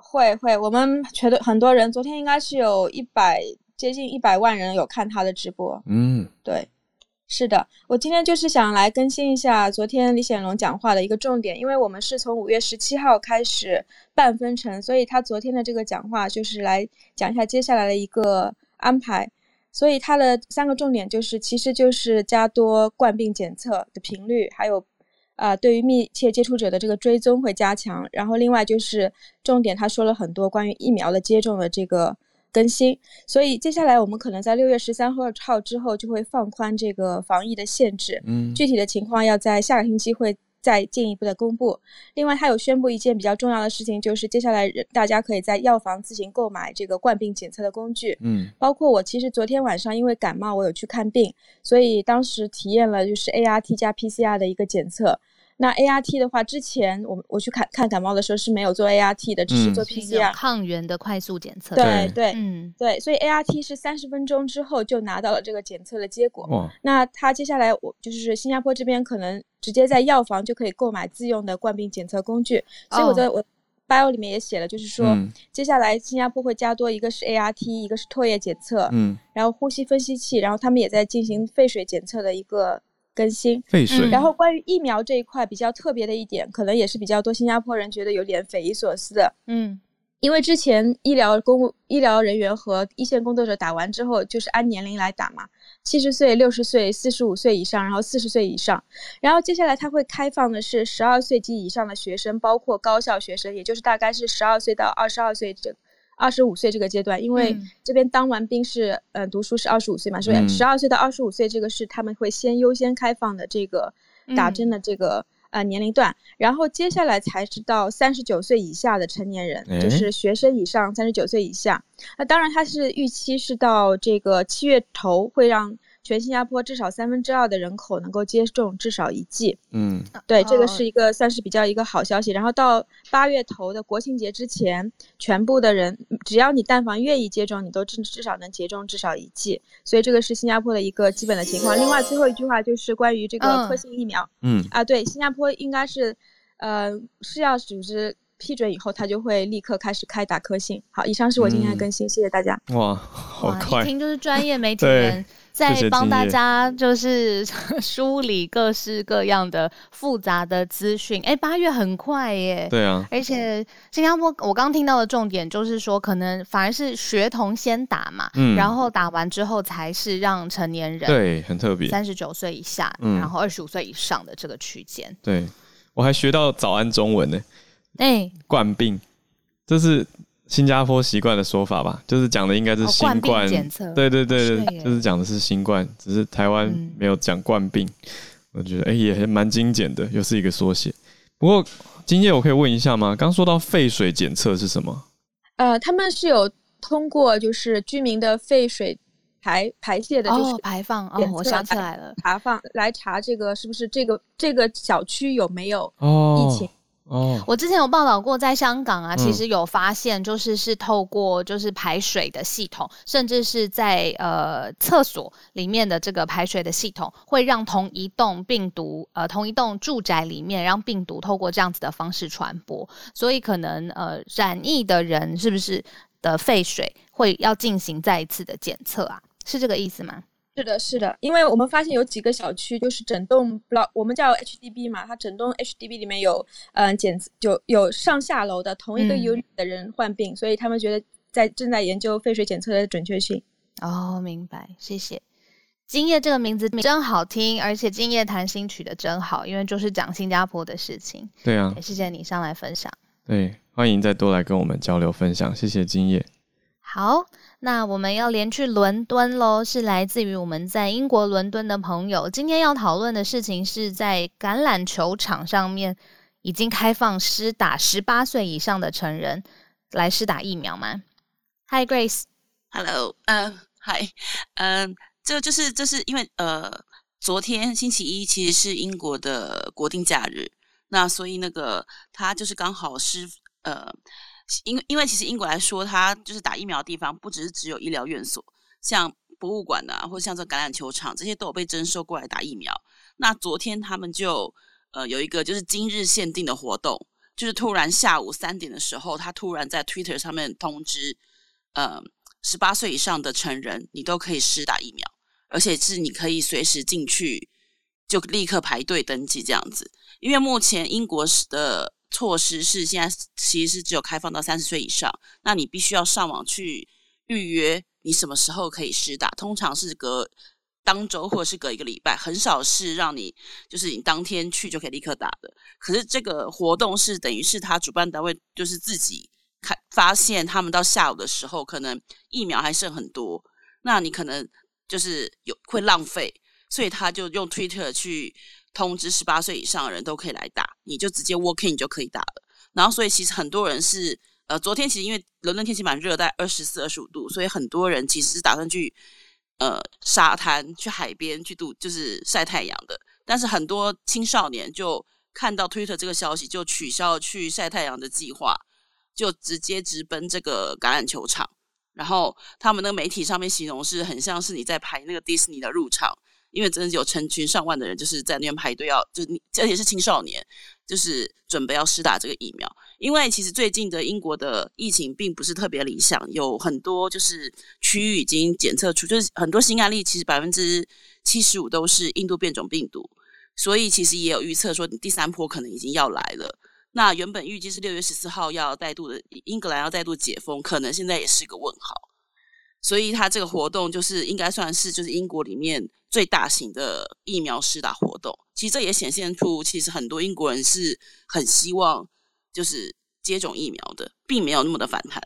会会，我们全都很多人，昨天应该是有一百接近一百万人有看他的直播。嗯，对。是的，我今天就是想来更新一下昨天李显龙讲话的一个重点，因为我们是从五月十七号开始半分成，所以他昨天的这个讲话就是来讲一下接下来的一个安排。所以他的三个重点就是，其实就是加多冠病检测的频率，还有啊、呃，对于密切接触者的这个追踪会加强。然后另外就是重点，他说了很多关于疫苗的接种的这个。更新，所以接下来我们可能在六月十三号之后就会放宽这个防疫的限制，嗯，具体的情况要在下个星期会再进一步的公布。另外，他有宣布一件比较重要的事情，就是接下来大家可以在药房自行购买这个冠病检测的工具，嗯，包括我其实昨天晚上因为感冒，我有去看病，所以当时体验了就是 ART 加 PCR 的一个检测。那 A R T 的话，之前我我去看看感冒的时候是没有做 A R T 的，只是做 P C R、嗯、抗原的快速检测。对对，嗯对，所以 A R T 是三十分钟之后就拿到了这个检测的结果。哦、那他接下来我就是新加坡这边可能直接在药房就可以购买自用的冠病检测工具。所以我在我 bio 里面也写了，就是说、嗯、接下来新加坡会加多一个是 A R T，一个是唾液检测，嗯，然后呼吸分析器，然后他们也在进行肺水检测的一个。更新废水，然后关于疫苗这一块比较特别的一点，可能也是比较多新加坡人觉得有点匪夷所思的。嗯，因为之前医疗公务医疗人员和一线工作者打完之后，就是按年龄来打嘛，七十岁、六十岁、四十五岁以上，然后四十岁以上，然后接下来他会开放的是十二岁及以上的学生，包括高校学生，也就是大概是十二岁到二十二岁这。二十五岁这个阶段，因为这边当完兵是，嗯、呃，读书是二十五岁嘛，所以十二岁到二十五岁这个是他们会先优先开放的这个打针的这个、嗯、呃年龄段，然后接下来才是到三十九岁以下的成年人，就是学生以上三十九岁以下。那当然，他是预期是到这个七月头会让。全新加坡至少三分之二的人口能够接种至少一剂，嗯，对，这个是一个算是比较一个好消息。然后到八月头的国庆节之前，全部的人只要你但凡愿意接种，你都至至少能接种至少一剂。所以这个是新加坡的一个基本的情况。另外最后一句话就是关于这个科兴疫苗，嗯啊，对，新加坡应该是呃是要组织批准以后，他就会立刻开始开打科兴。好，以上是我今天的更新，嗯、谢谢大家。哇，好快，一听就是专业媒体人。在帮大家就是 梳理各式各样的复杂的资讯。哎，八月很快耶。对啊。而且新加坡，我刚听到的重点就是说，可能反而是学童先打嘛，嗯，然后打完之后才是让成年人。对，很特别。三十九岁以下，嗯，然后二十五岁以上的这个区间。对，我还学到早安中文呢。哎，冠病，这是。新加坡习惯的说法吧，就是讲的应该是新冠，哦、检测对对对对，就是讲的是新冠，只是台湾没有讲冠病。嗯、我觉得哎、欸，也蛮精简的，又是一个缩写。不过今夜我可以问一下吗？刚说到废水检测是什么？呃，他们是有通过就是居民的废水排排泄的，就是、哦、排放哦，我想起来了，排放来查这个是不是这个这个小区有没有疫情。哦哦，我之前有报道过，在香港啊，其实有发现，就是是透过就是排水的系统，嗯、甚至是在呃厕所里面的这个排水的系统，会让同一栋病毒呃同一栋住宅里面让病毒透过这样子的方式传播，所以可能呃染疫的人是不是的废水会要进行再一次的检测啊？是这个意思吗？是的，是的，因为我们发现有几个小区，就是整栋 block，我们叫 HDB 嘛，它整栋 HDB 里面有，嗯，检就有上下楼的同一个 unit 的人患病，嗯，所以他们觉得在正在研究废水检测的准确性。哦，明白，谢谢。今夜这个名字真好听，而且今夜谈新取的真好，因为就是讲新加坡的事情。对啊，谢谢你上来分享。对，欢迎再多来跟我们交流分享，谢谢今夜。好。那我们要连去伦敦喽，是来自于我们在英国伦敦的朋友。今天要讨论的事情是在橄榄球场上面已经开放施打十八岁以上的成人来施打疫苗吗？Hi Grace，Hello，嗯，Hi，嗯，这就是这是因为呃。昨天星期一其实是英国的国定假日，那所以那个他就是刚好是呃，因因为其实英国来说，它就是打疫苗的地方不只是只有医疗院所，像博物馆啊，或者像这橄榄球场这些都有被征收过来打疫苗。那昨天他们就呃有一个就是今日限定的活动，就是突然下午三点的时候，他突然在 Twitter 上面通知，呃，十八岁以上的成人你都可以施打疫苗。而且是你可以随时进去，就立刻排队登记这样子。因为目前英国的措施是现在其实是只有开放到三十岁以上，那你必须要上网去预约你什么时候可以施打，通常是隔当周或者是隔一个礼拜，很少是让你就是你当天去就可以立刻打的。可是这个活动是等于是他主办单位就是自己看发现他们到下午的时候可能疫苗还剩很多，那你可能。就是有会浪费，所以他就用 Twitter 去通知十八岁以上的人都可以来打，你就直接 walk in 你就可以打了。然后，所以其实很多人是呃，昨天其实因为伦敦天气蛮热，在二十四、二十五度，所以很多人其实是打算去呃沙滩、去海边去度，就是晒太阳的。但是很多青少年就看到 Twitter 这个消息，就取消去晒太阳的计划，就直接直奔这个橄榄球场。然后他们那个媒体上面形容是很像是你在排那个迪士尼的入场，因为真的有成群上万的人就是在那边排队要，就你而且是青少年，就是准备要施打这个疫苗。因为其实最近的英国的疫情并不是特别理想，有很多就是区域已经检测出，就是很多新案例其实百分之七十五都是印度变种病毒，所以其实也有预测说第三波可能已经要来了。那原本预计是六月十四号要再度的英格兰要再度解封，可能现在也是个问号。所以他这个活动就是应该算是就是英国里面最大型的疫苗施打活动。其实这也显现出，其实很多英国人是很希望就是接种疫苗的，并没有那么的反弹。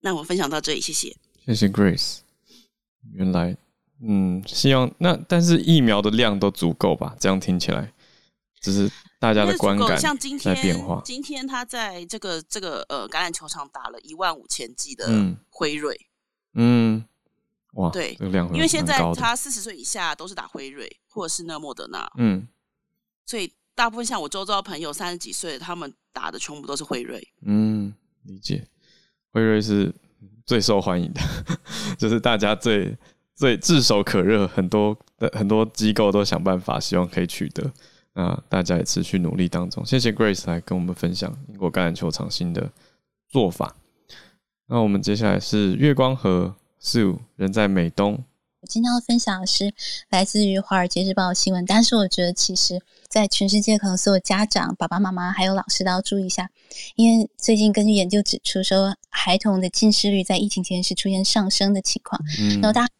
那我分享到这里，谢谢。谢谢 Grace。原来，嗯，希望那但是疫苗的量都足够吧？这样听起来。只是大家的观感在变化。今天他在这个这个呃橄榄球场打了一万五千剂的辉瑞，嗯，哇，对，这个量因为现在他四十岁以下都是打辉瑞或者是那莫德纳，嗯，所以大部分像我周遭朋友三十几岁，他们打的全部都是辉瑞，嗯，理解，辉瑞是最受欢迎的，就是大家最最炙手可热，很多的很多机构都想办法，希望可以取得。那大家也持续努力当中，谢谢 Grace 来跟我们分享英国橄榄球场新的做法。那我们接下来是月光河 Sue 人在美东。我今天要分享的是来自于《华尔街日报》的新闻，但是我觉得其实在全世界可能所有家长、爸爸妈妈还有老师都要注意一下，因为最近根据研究指出说，孩童的近视率在疫情前是出现上升的情况。嗯，然后大家。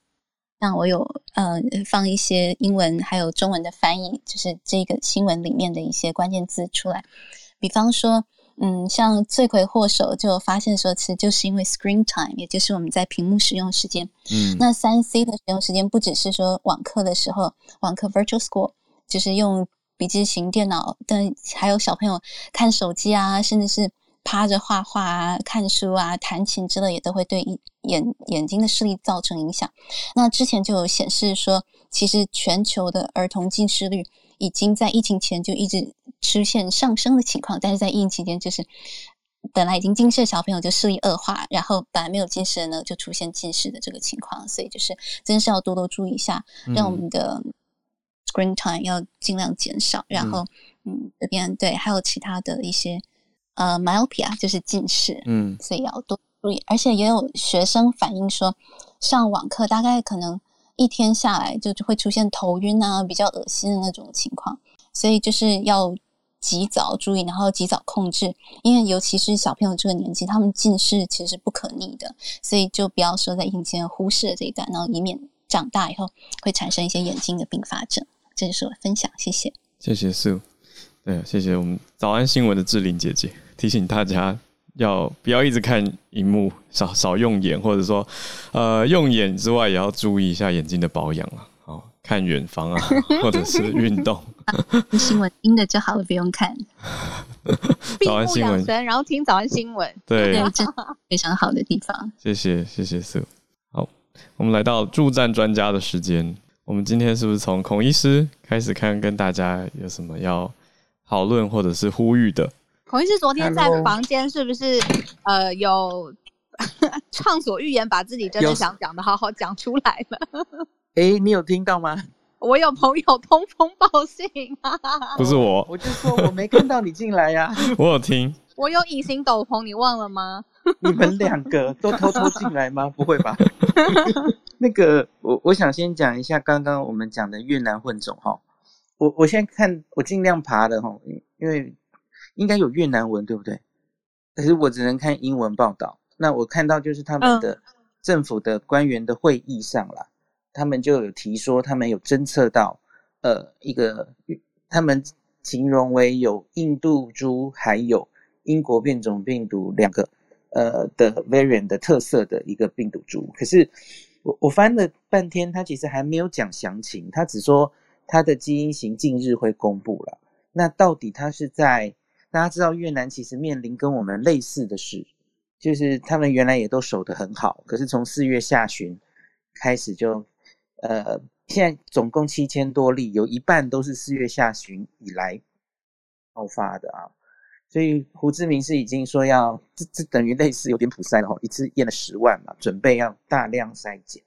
那我有呃放一些英文还有中文的翻译，就是这个新闻里面的一些关键字出来。比方说，嗯，像罪魁祸首就发现说，其实就是因为 screen time，也就是我们在屏幕使用时间。嗯，那三 C 的使用时间不只是说网课的时候，网课 virtual school 就是用笔记型电脑，但还有小朋友看手机啊，甚至是。趴着画画啊、看书啊、弹琴之类，也都会对眼眼睛的视力造成影响。那之前就有显示说，其实全球的儿童近视率已经在疫情前就一直出现上升的情况，但是在疫情期间，就是本来已经近视的小朋友就视力恶化，然后本来没有近视的呢，就出现近视的这个情况。所以就是真是要多多注意一下，让我们的 screen time 要尽量减少。然后，嗯，这边对，还有其他的一些。呃，myopia 就是近视，嗯，所以要多注意。而且也有学生反映说，上网课大概可能一天下来就就会出现头晕啊，比较恶心的那种情况。所以就是要及早注意，然后及早控制。因为尤其是小朋友这个年纪，他们近视其实是不可逆的，所以就不要说在眼前忽视了这一段，然后以免长大以后会产生一些眼睛的并发症。这就是我分享，谢谢。谢谢 Sue，对，谢谢我们早安新闻的志玲姐姐。提醒大家要不要一直看荧幕，少少用眼，或者说，呃，用眼之外也要注意一下眼睛的保养啊。好，看远方啊，或者是运动。新闻听的就好了，不用看。早安新闻，然后听早安新闻。对，这非常好的地方。谢谢谢谢 Sue。好，我们来到助战专家的时间。我们今天是不是从孔医师开始看，跟大家有什么要讨论或者是呼吁的？孔医师昨天在房间是不是呃有 畅所欲言，把自己真的想讲的好好讲出来了？哎，你有听到吗？我有朋友通风报信啊，不是我，我就说我没看到你进来呀。我有听，我有隐形斗篷，你忘了吗？你们两个都偷偷进来吗？不会吧？那个，我我想先讲一下刚刚我们讲的越南混种哈。我我现在看，我尽量爬的哈，因为应该有越南文对不对？可是我只能看英文报道。那我看到就是他们的政府的官员的会议上啦，他们就有提说，他们有侦测到呃一个，他们形容为有印度株还有英国变种病毒两个。呃的 variant 的特色的一个病毒株，可是我我翻了半天，他其实还没有讲详情，他只说他的基因型近日会公布了。那到底他是在大家知道越南其实面临跟我们类似的事，就是他们原来也都守得很好，可是从四月下旬开始就呃，现在总共七千多例，有一半都是四月下旬以来爆发的啊。所以胡志明是已经说要，这这等于类似有点普筛了哈，一次验了十万嘛，准备要大量筛检。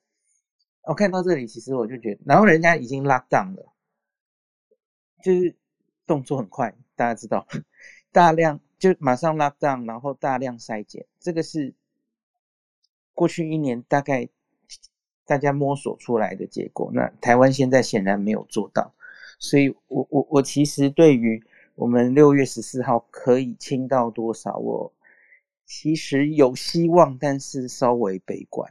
我看到这里，其实我就觉得，然后人家已经 lock down 了，就是动作很快，大家知道，大量就马上 lock down，然后大量筛检，这个是过去一年大概大家摸索出来的结果。那台湾现在显然没有做到，所以我我我其实对于。我们六月十四号可以清到多少？我其实有希望，但是稍微悲观，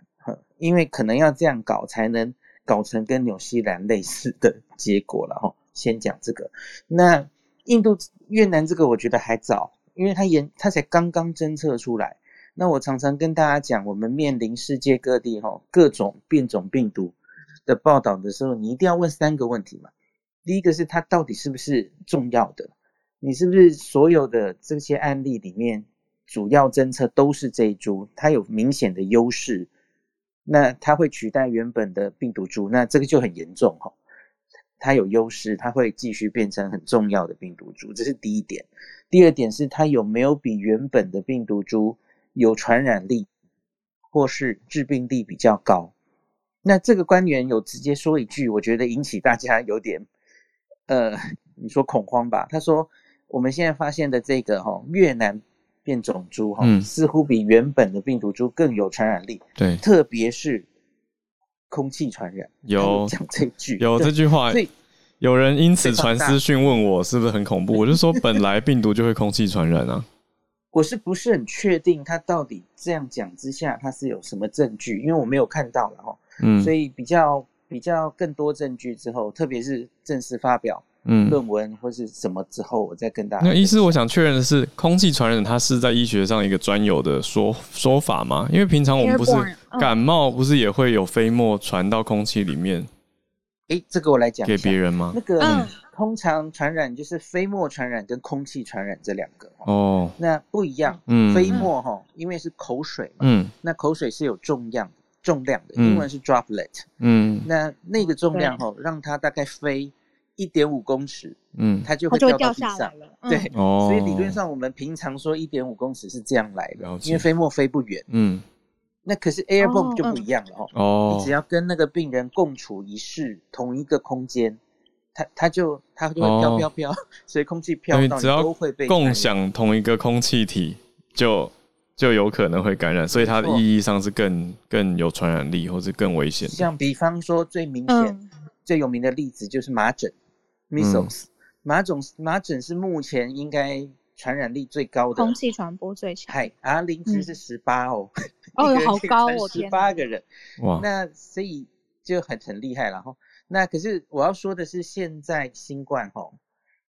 因为可能要这样搞才能搞成跟纽西兰类似的结果了哈。先讲这个，那印度、越南这个我觉得还早，因为它研它才刚刚侦测出来。那我常常跟大家讲，我们面临世界各地哈各种变种病毒的报道的时候，你一定要问三个问题嘛。第一个是它到底是不是重要的？你是不是所有的这些案例里面，主要侦测都是这一株，它有明显的优势，那它会取代原本的病毒株，那这个就很严重哈。它有优势，它会继续变成很重要的病毒株，这是第一点。第二点是它有没有比原本的病毒株有传染力，或是致病力比较高？那这个官员有直接说一句，我觉得引起大家有点，呃，你说恐慌吧？他说。我们现在发现的这个哈越南变种株哈，似乎比原本的病毒株更有传染力。对，特别是空气传染。有讲这句，有这句话。有人因此传私讯问我，是不是很恐怖？我就说，本来病毒就会空气传染啊。我是不是很确定他到底这样讲之下，他是有什么证据？因为我没有看到了哈。嗯。所以比较比较更多证据之后，特别是正式发表。嗯，论文或是什么之后，我再跟大家。那医师，我想确认的是，空气传染它是在医学上一个专有的说说法吗？因为平常我们不是感冒，不是也会有飞沫传到空气里面？哎、欸，这个我来讲给别人吗？那个、嗯、通常传染就是飞沫传染跟空气传染这两个哦，那不一样。嗯，飞沫哈，因为是口水嘛，嗯，那口水是有重量重量的，英文是 droplet，嗯，那那个重量哈，让它大概飞。一点五公尺，嗯，它就会掉到地上。了。对，所以理论上我们平常说一点五公尺是这样来的，因为飞沫飞不远。嗯，那可是 airborne 就不一样了哦。哦，你只要跟那个病人共处一室，同一个空间，它它就它就会飘飘飘，所以空气飘到都会被共享同一个空气体，就就有可能会感染，所以它的意义上是更更有传染力，或是更危险。像比方说最明显、最有名的例子就是麻疹。Measles，麻疹麻疹是目前应该传染力最高的，空气传播最强。嗨啊零值是十八哦，哦，好高哦，十八个人，哇，那所以就很很厉害了哈。那可是我要说的是，现在新冠哈，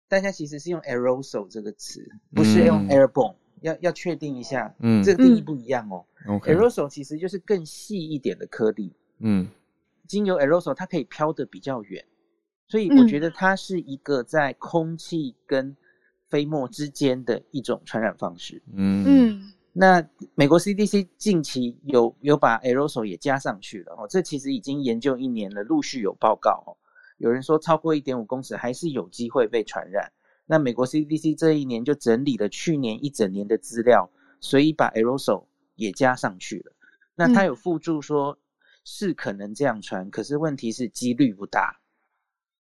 大家其实是用 aerosol 这个词，不是用 airborne，要要确定一下，嗯，这个定义不一样哦。aerosol 其实就是更细一点的颗粒，嗯，经由 aerosol 它可以飘得比较远。所以我觉得它是一个在空气跟飞沫之间的一种传染方式。嗯嗯，那美国 CDC 近期有有把 aerosol 也加上去了哦，这其实已经研究一年了，陆续有报告哦。有人说超过一点五公尺还是有机会被传染。那美国 CDC 这一年就整理了去年一整年的资料，所以把 aerosol 也加上去了。那他有附注说是可能这样传，可是问题是几率不大。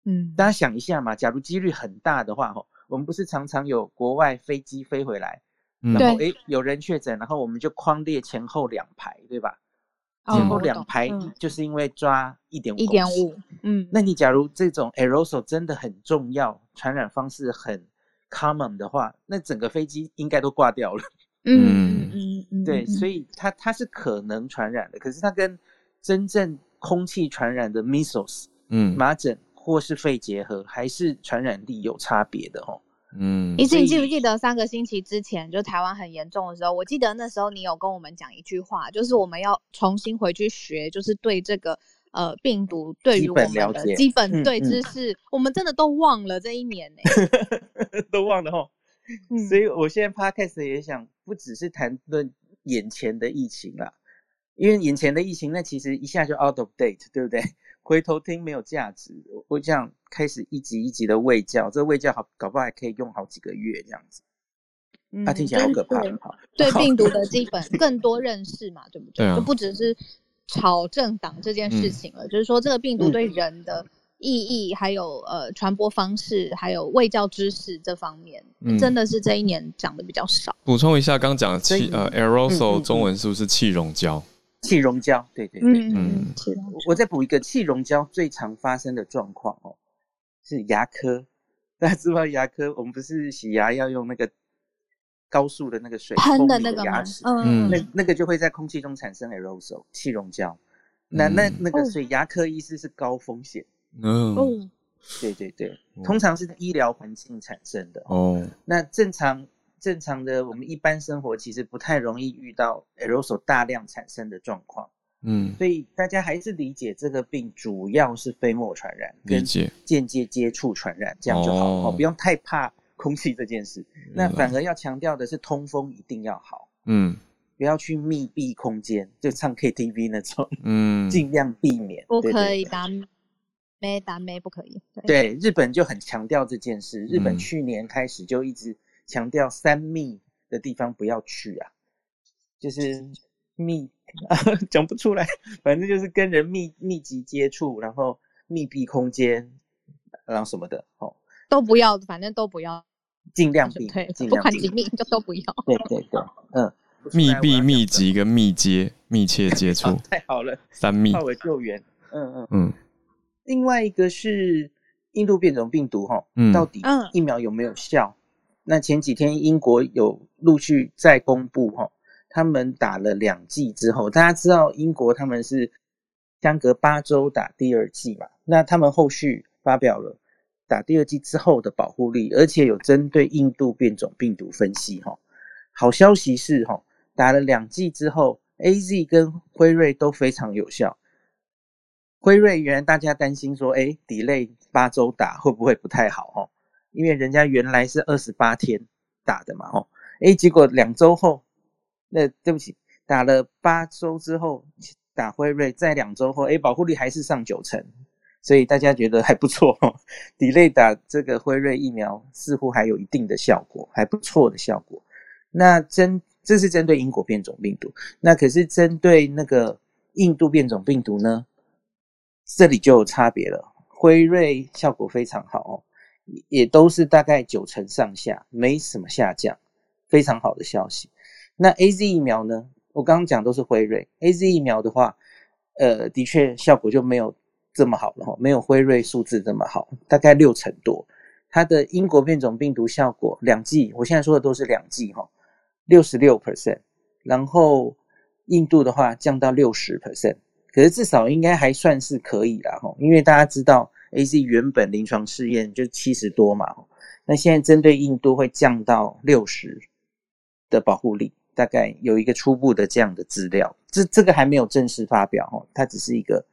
嗯，大家想一下嘛，假如几率很大的话，我们不是常常有国外飞机飞回来？然后诶，有人确诊，然后我们就框列前后两排，对吧？哦、前后两排就是因为抓一点五，一点五，嗯，那你假如这种 aerosol 真的很重要，传染方式很 common 的话，那整个飞机应该都挂掉了。嗯嗯嗯，对，所以它它是可能传染的，可是它跟真正空气传染的 measles，嗯，麻疹或是肺结核，还是传染力有差别的哦。嗯，一次你记不记得三个星期之前就台湾很严重的时候？我记得那时候你有跟我们讲一句话，就是我们要重新回去学，就是对这个呃病毒对于我们的基本对知识，我们真的都忘了这一年呢、欸，都忘了哈。所以我现在 podcast 也想不只是谈论眼前的疫情啦，因为眼前的疫情那其实一下就 out of date，对不对？回头听没有价值，我这样开始一集一集的喂教，这喂教好搞不好还可以用好几个月这样子。嗯，啊，听起来好可怕。对 病毒的基本更多认识嘛，对不对？就不只是炒政党这件事情了，就是说这个病毒对人的意义，还有呃传播方式，还有卫教知识这方面，真的是这一年讲的比较少。补充一下，刚讲的气呃 aerosol 中文是不是气溶胶？气溶胶，对对对，嗯，我再补一个气溶胶最常发生的状况哦，是牙科。大家知道牙科，我们不是洗牙要用那个高速的那个水喷的那个牙齿，嗯，那那个就会在空气中产生 aerosol 气溶胶。那那那个，所以牙科医师是高风险。嗯，对对对，通常是医疗环境产生的哦。那正常。正常的，我们一般生活其实不太容易遇到 aerosol 大量产生的状况，嗯，所以大家还是理解这个病主要是飞沫传染，跟间接接触传染，这样就好，哦，不用太怕空气这件事。那反而要强调的是通风一定要好，嗯，不要去密闭空间，就唱 KTV 那种，嗯，尽量避免，不可以打没打没，不可以。对，日本就很强调这件事，日本去年开始就一直。强调三密的地方不要去啊，就是密啊，讲不出来，反正就是跟人密密集接触，然后密闭空间，然后什么的，哦，都不要，反正都不要，尽量避，对，不管几密就都不要。对对对，嗯，密闭、密集跟密接、密切接 触，太好了，三密，化为救援。嗯嗯嗯。另外一个是印度变种病毒，哈，到底疫苗有没有效？那前几天英国有陆续再公布哈，他们打了两剂之后，大家知道英国他们是相隔八周打第二剂嘛？那他们后续发表了打第二剂之后的保护力，而且有针对印度变种病毒分析哈。好消息是哈，打了两剂之后，AZ 跟辉瑞都非常有效。辉瑞原来大家担心说，哎，delay 八周打会不会不太好哈？因为人家原来是二十八天打的嘛，哦，诶，结果两周后，那对不起，打了八周之后打辉瑞，在两周后，诶，保护力还是上九成，所以大家觉得还不错哦。delay 打这个辉瑞疫苗似乎还有一定的效果，还不错的效果。那针这是针对英国变种病毒，那可是针对那个印度变种病毒呢？这里就有差别了，辉瑞效果非常好哦。也都是大概九成上下，没什么下降，非常好的消息。那 AZ 疫苗呢？我刚刚讲都是辉瑞，AZ 疫苗的话，呃，的确效果就没有这么好了哈，没有辉瑞数字这么好，大概六成多。它的英国变种病毒效果两剂，我现在说的都是两剂哈，六十六 percent，然后印度的话降到六十 percent，可是至少应该还算是可以啦哈，因为大家知道。AZ 原本临床试验就七十多嘛，那现在针对印度会降到六十的保护力，大概有一个初步的这样的资料，这这个还没有正式发表哦，它只是一个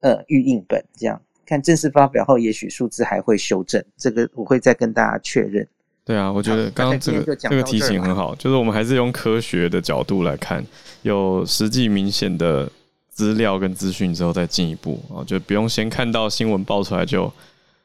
呃预印本，这样看正式发表后，也许数字还会修正，这个我会再跟大家确认。对啊，我觉得刚刚这个这个提醒很好，就是我们还是用科学的角度来看，有实际明显的资料跟资讯之后再进一步啊，就不用先看到新闻爆出来就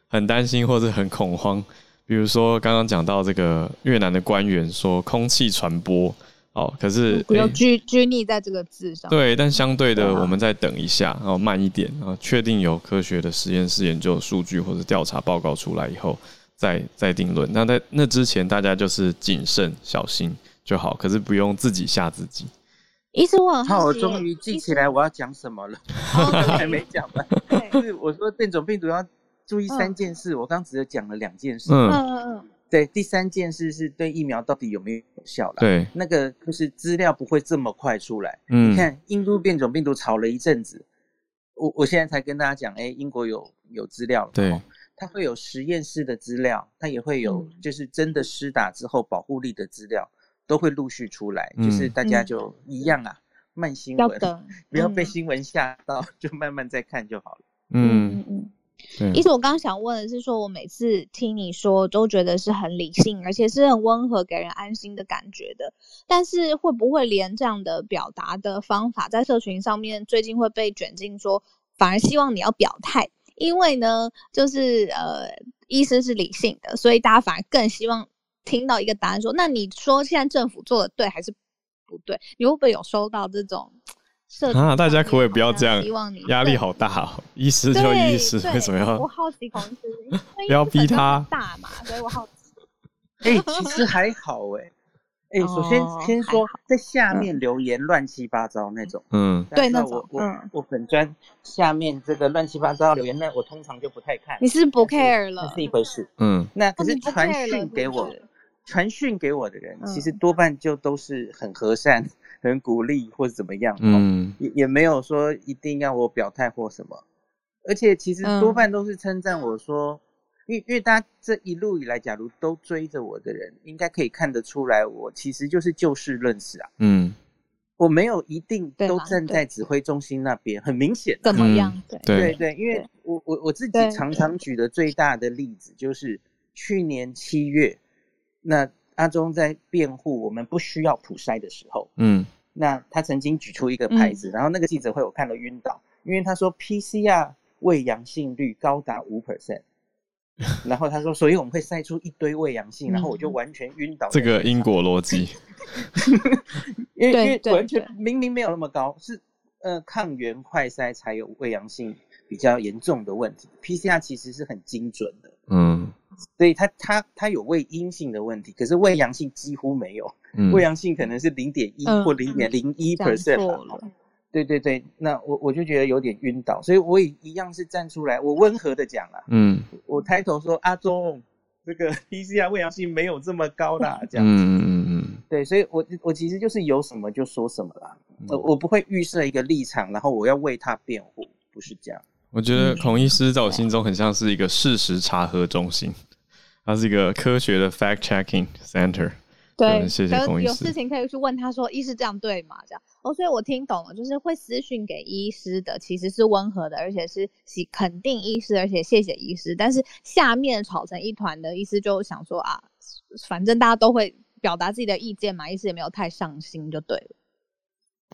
很担心或者很恐慌。比如说刚刚讲到这个越南的官员说空气传播哦，可是不要拘拘泥在这个字上。对，但相对的，我们再等一下，然后慢一点，然后确定有科学的实验室研究数据或者调查报告出来以后。再再定论，那在那之前，大家就是谨慎小心就好，可是不用自己吓自己。医生，我好，我终于记起来我要讲什么了，还没讲完。就是我说变种病毒要注意三件事，我刚只有讲了两件事。嗯嗯嗯。对，第三件事是对疫苗到底有没有有效了。对，那个就是资料不会这么快出来。嗯。你看印度变种病毒炒了一阵子，我我现在才跟大家讲，哎，英国有有资料了。对。它会有实验室的资料，它也会有就是真的施打之后保护力的资料，都会陆续出来。嗯、就是大家就一样啊，嗯、慢新闻，要不要被新闻吓到，嗯、就慢慢再看就好了。嗯嗯嗯。意思我刚刚想问的是，说我每次听你说，都觉得是很理性，而且是很温和，给人安心的感觉的。但是会不会连这样的表达的方法，在社群上面最近会被卷进说，反而希望你要表态？因为呢，就是呃，医生是理性的，所以大家反而更希望听到一个答案说，那你说现在政府做的对还是不对？你会不会有收到这种社啊？大家可不可以不要这样？希望你压力好大哦，医师 就医师，为什么要？我好奇公司，不 要逼他大嘛，所以我好奇。哎、欸，其实还好哎、欸。哎、欸，首先先说，在下面留言乱七八糟那种，嗯，对，那我我我粉专下面这个乱七八糟留言，那我通常就不太看。你是不 care 了？这是一回事，嗯。那可是传讯给我，传讯给我的人，其实多半就都是很和善、很鼓励或者怎么样，嗯，也也没有说一定要我表态或什么，而且其实多半都是称赞我说。因为因为大家这一路以来，假如都追着我的人，应该可以看得出来，我其实就是就事论事啊。嗯，我没有一定都站在指挥中心那边，很明显。怎么样？对。对。对，因为我我我自己常常举的最大的例子就是去年七月，那阿中在辩护我们不需要普筛的时候，嗯，那他曾经举出一个牌子，然后那个记者会我看了晕倒，因为他说 PCR 未阳性率高达五 percent。然后他说，所以我们会筛出一堆未阳性，然后我就完全晕倒。这个因果逻辑，因为因为完全明明没有那么高，是呃抗原快筛才有未阳性比较严重的问题，PCR 其实是很精准的，嗯，所以它它它有胃阴性的问题，可是胃阳性几乎没有，伪阳性可能是零点一或零点零一 percent。对对对，那我我就觉得有点晕倒，所以我也一样是站出来，我温和的讲啊，嗯，我抬头说阿忠，这个 PCR 胃阳性没有这么高啦，这样子，嗯嗯嗯，对，所以我我其实就是有什么就说什么啦，我我不会预设一个立场，然后我要为他辩护，不是这样。我觉得孔医师在我心中很像是一个事实查核中心，它是一个科学的 fact checking center。对，谢谢。有事情可以去问他说：“医师这样对吗？”这样哦，所以我听懂了，就是会私讯给医师的，其实是温和的，而且是喜肯定医师，而且谢谢医师。但是下面吵成一团的医师就想说啊，反正大家都会表达自己的意见嘛，医师也没有太上心，就对了。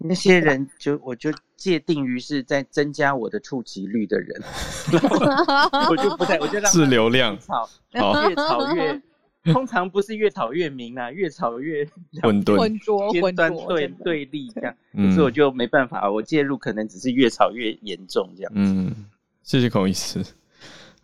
那些人就我就界定于是在增加我的触及率的人，我就不太，我就让是流量吵，好越吵越。通常不是越吵越明啊，越吵越混沌、混浊、混端对对立这样，可是我就没办法，我介入可能只是越吵越严重这样。嗯，谢谢孔医师。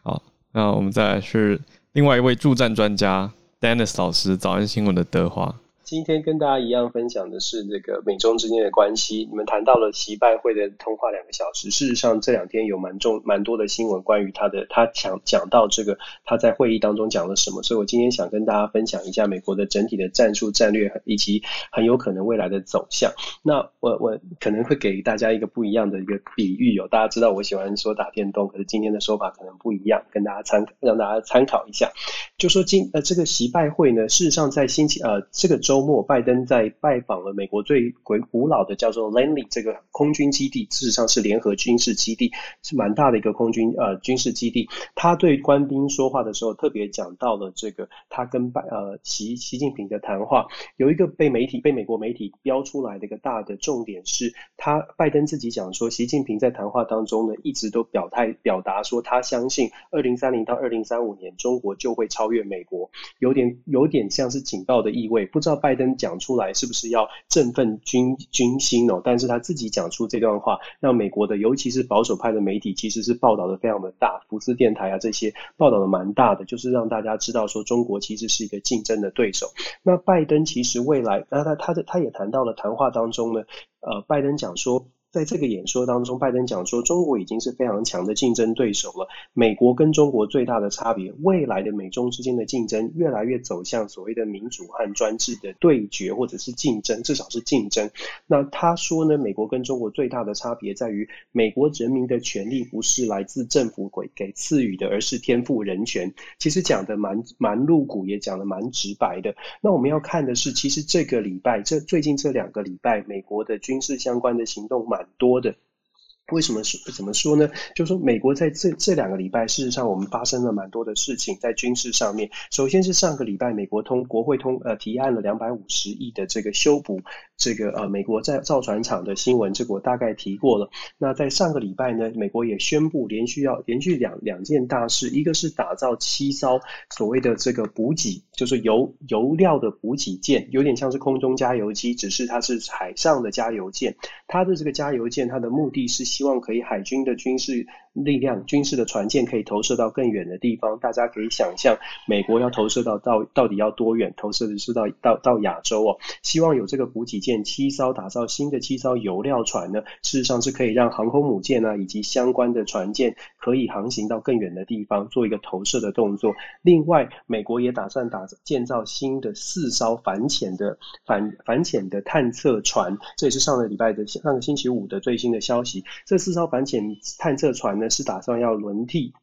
好，那我们再来是另外一位助战专家 Dennis 老师，早安新闻的德华。今天跟大家一样分享的是这个美中之间的关系。你们谈到了习拜会的通话两个小时，事实上这两天有蛮重蛮多的新闻关于他的，他讲讲到这个他在会议当中讲了什么，所以我今天想跟大家分享一下美国的整体的战术战略以及很有可能未来的走向。那我我可能会给大家一个不一样的一个比喻哦，大家知道我喜欢说打电动，可是今天的说法可能不一样，跟大家参让大家参考一下。就说今呃这个习拜会呢，事实上在星期呃这个周。周末，拜登在拜访了美国最古古老的叫做 l a n l e y 这个空军基地，事实上是联合军事基地，是蛮大的一个空军呃军事基地。他对官兵说话的时候，特别讲到了这个他跟拜呃习习近平的谈话，有一个被媒体被美国媒体标出来的一个大的重点是，他拜登自己讲说，习近平在谈话当中呢，一直都表态表达说，他相信二零三零到二零三五年中国就会超越美国，有点有点像是警告的意味。不知道拜拜登讲出来是不是要振奋军军心哦？但是他自己讲出这段话，让美国的尤其是保守派的媒体其实是报道的非常的大，福斯电台啊这些报道的蛮大的，就是让大家知道说中国其实是一个竞争的对手。那拜登其实未来，那他他他也谈到了谈话当中呢，呃，拜登讲说。在这个演说当中，拜登讲说，中国已经是非常强的竞争对手了。美国跟中国最大的差别，未来的美中之间的竞争越来越走向所谓的民主和专制的对决，或者是竞争，至少是竞争。那他说呢，美国跟中国最大的差别在于，美国人民的权利不是来自政府给给赐予的，而是天赋人权。其实讲的蛮蛮露骨，也讲的蛮直白的。那我们要看的是，其实这个礼拜，这最近这两个礼拜，美国的军事相关的行动蛮很多的。为什么说怎么说呢？就是说，美国在这这两个礼拜，事实上我们发生了蛮多的事情在军事上面。首先是上个礼拜，美国通国会通呃提案了两百五十亿的这个修补这个呃美国在造船厂的新闻，这个我大概提过了。那在上个礼拜呢，美国也宣布连续要连续两两件大事，一个是打造七艘所谓的这个补给，就是油油料的补给舰，有点像是空中加油机，只是它是海上的加油舰。它的这个加油舰，它的目的是。希望可以海军的军事力量、军事的船舰可以投射到更远的地方。大家可以想象，美国要投射到到到底要多远？投射的是到到到亚洲哦。希望有这个补给舰七艘，打造新的七艘油料船呢。事实上是可以让航空母舰啊以及相关的船舰可以航行到更远的地方，做一个投射的动作。另外，美国也打算打建造新的四艘反潜的反反潜的探测船。这也是上个礼拜的上个星期五的最新的消息。这四艘反潜探测船呢，是打算要轮替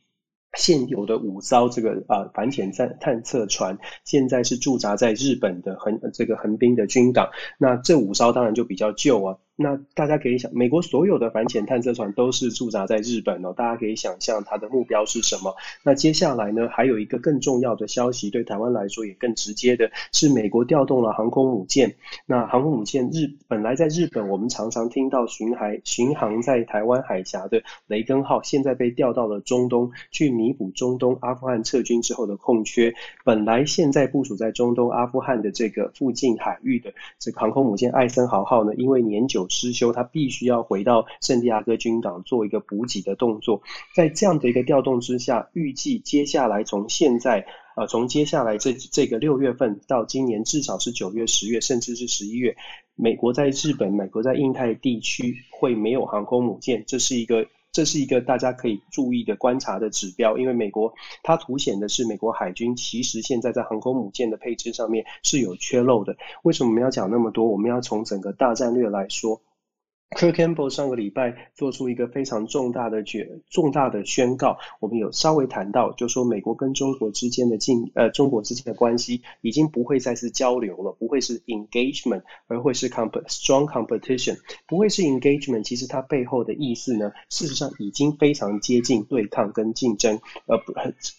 现有的五艘这个啊、呃、反潜探探测船，现在是驻扎在日本的横这个横滨的军港。那这五艘当然就比较旧啊。那大家可以想，美国所有的反潜探测船都是驻扎在日本哦，大家可以想象它的目标是什么。那接下来呢，还有一个更重要的消息，对台湾来说也更直接的是，美国调动了航空母舰。那航空母舰日本来在日本，我们常常听到巡海巡航在台湾海峡的雷根号，现在被调到了中东去弥补中东阿富汗撤军之后的空缺。本来现在部署在中东阿富汗的这个附近海域的这个航空母舰艾森豪号呢，因为年久失修，他必须要回到圣地亚哥军港做一个补给的动作。在这样的一个调动之下，预计接下来从现在呃，从接下来这这个六月份到今年至少是九月、十月，甚至是十一月，美国在日本、美国在印太地区会没有航空母舰，这是一个。这是一个大家可以注意的观察的指标，因为美国它凸显的是美国海军其实现在在航空母舰的配置上面是有缺漏的。为什么我们要讲那么多？我们要从整个大战略来说。Kurt Campbell 上个礼拜做出一个非常重大的决重大的宣告，我们有稍微谈到，就说美国跟中国之间的竞呃中国之间的关系已经不会再是交流了，不会是 engagement，而会是 comp strong competition，不会是 engagement。其实它背后的意思呢，事实上已经非常接近对抗跟竞争，呃不。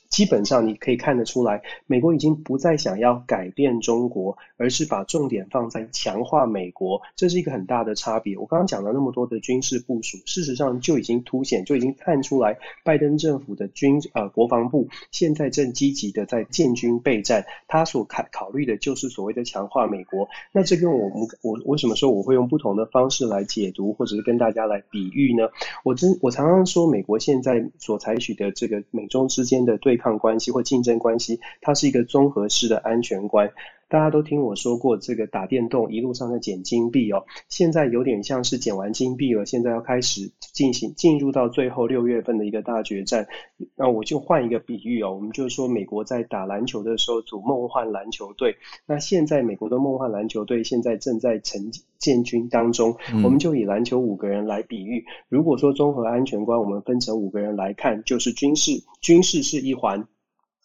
基本上你可以看得出来，美国已经不再想要改变中国，而是把重点放在强化美国，这是一个很大的差别。我刚刚讲了那么多的军事部署，事实上就已经凸显，就已经看出来，拜登政府的军呃国防部现在正积极的在建军备战，他所考考虑的就是所谓的强化美国。那这跟我们我为什么说我会用不同的方式来解读，或者是跟大家来比喻呢？我真我常常说，美国现在所采取的这个美中之间的对抗关系或竞争关系，它是一个综合式的安全观。大家都听我说过，这个打电动一路上在捡金币哦，现在有点像是捡完金币了，现在要开始进行进入到最后六月份的一个大决战。那我就换一个比喻哦，我们就说美国在打篮球的时候组梦幻篮球队，那现在美国的梦幻篮球队现在正在成建军当中，我们就以篮球五个人来比喻。如果说综合安全观，我们分成五个人来看，就是军事，军事是一环。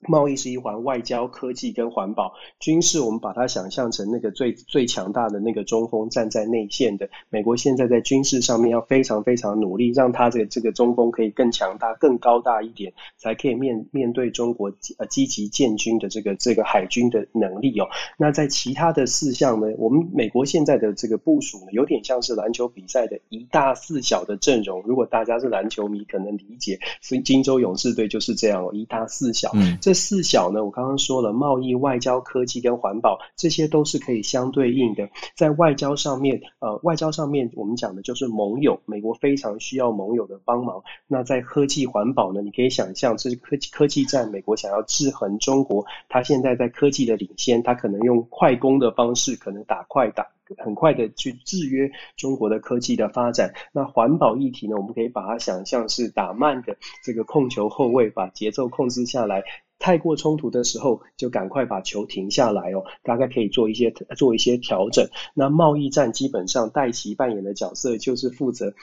贸易是一环，外交、科技跟环保，军事我们把它想象成那个最最强大的那个中锋，站在内线的。美国现在在军事上面要非常非常努力，让他这个这个中锋可以更强大、更高大一点，才可以面面对中国呃积极建军的这个这个海军的能力哦。那在其他的四项呢，我们美国现在的这个部署呢，有点像是篮球比赛的一大四小的阵容。如果大家是篮球迷，可能理解，所以金州勇士队就是这样哦，一大四小。嗯。四小呢，我刚刚说了，贸易、外交、科技跟环保，这些都是可以相对应的。在外交上面，呃，外交上面我们讲的就是盟友，美国非常需要盟友的帮忙。那在科技环保呢，你可以想象，这是科技科技战，美国想要制衡中国，它现在在科技的领先，它可能用快攻的方式，可能打快打。很快的去制约中国的科技的发展。那环保议题呢？我们可以把它想象是打慢的这个控球后卫，把节奏控制下来。太过冲突的时候，就赶快把球停下来哦。大概可以做一些做一些调整。那贸易战基本上戴奇扮演的角色就是负责。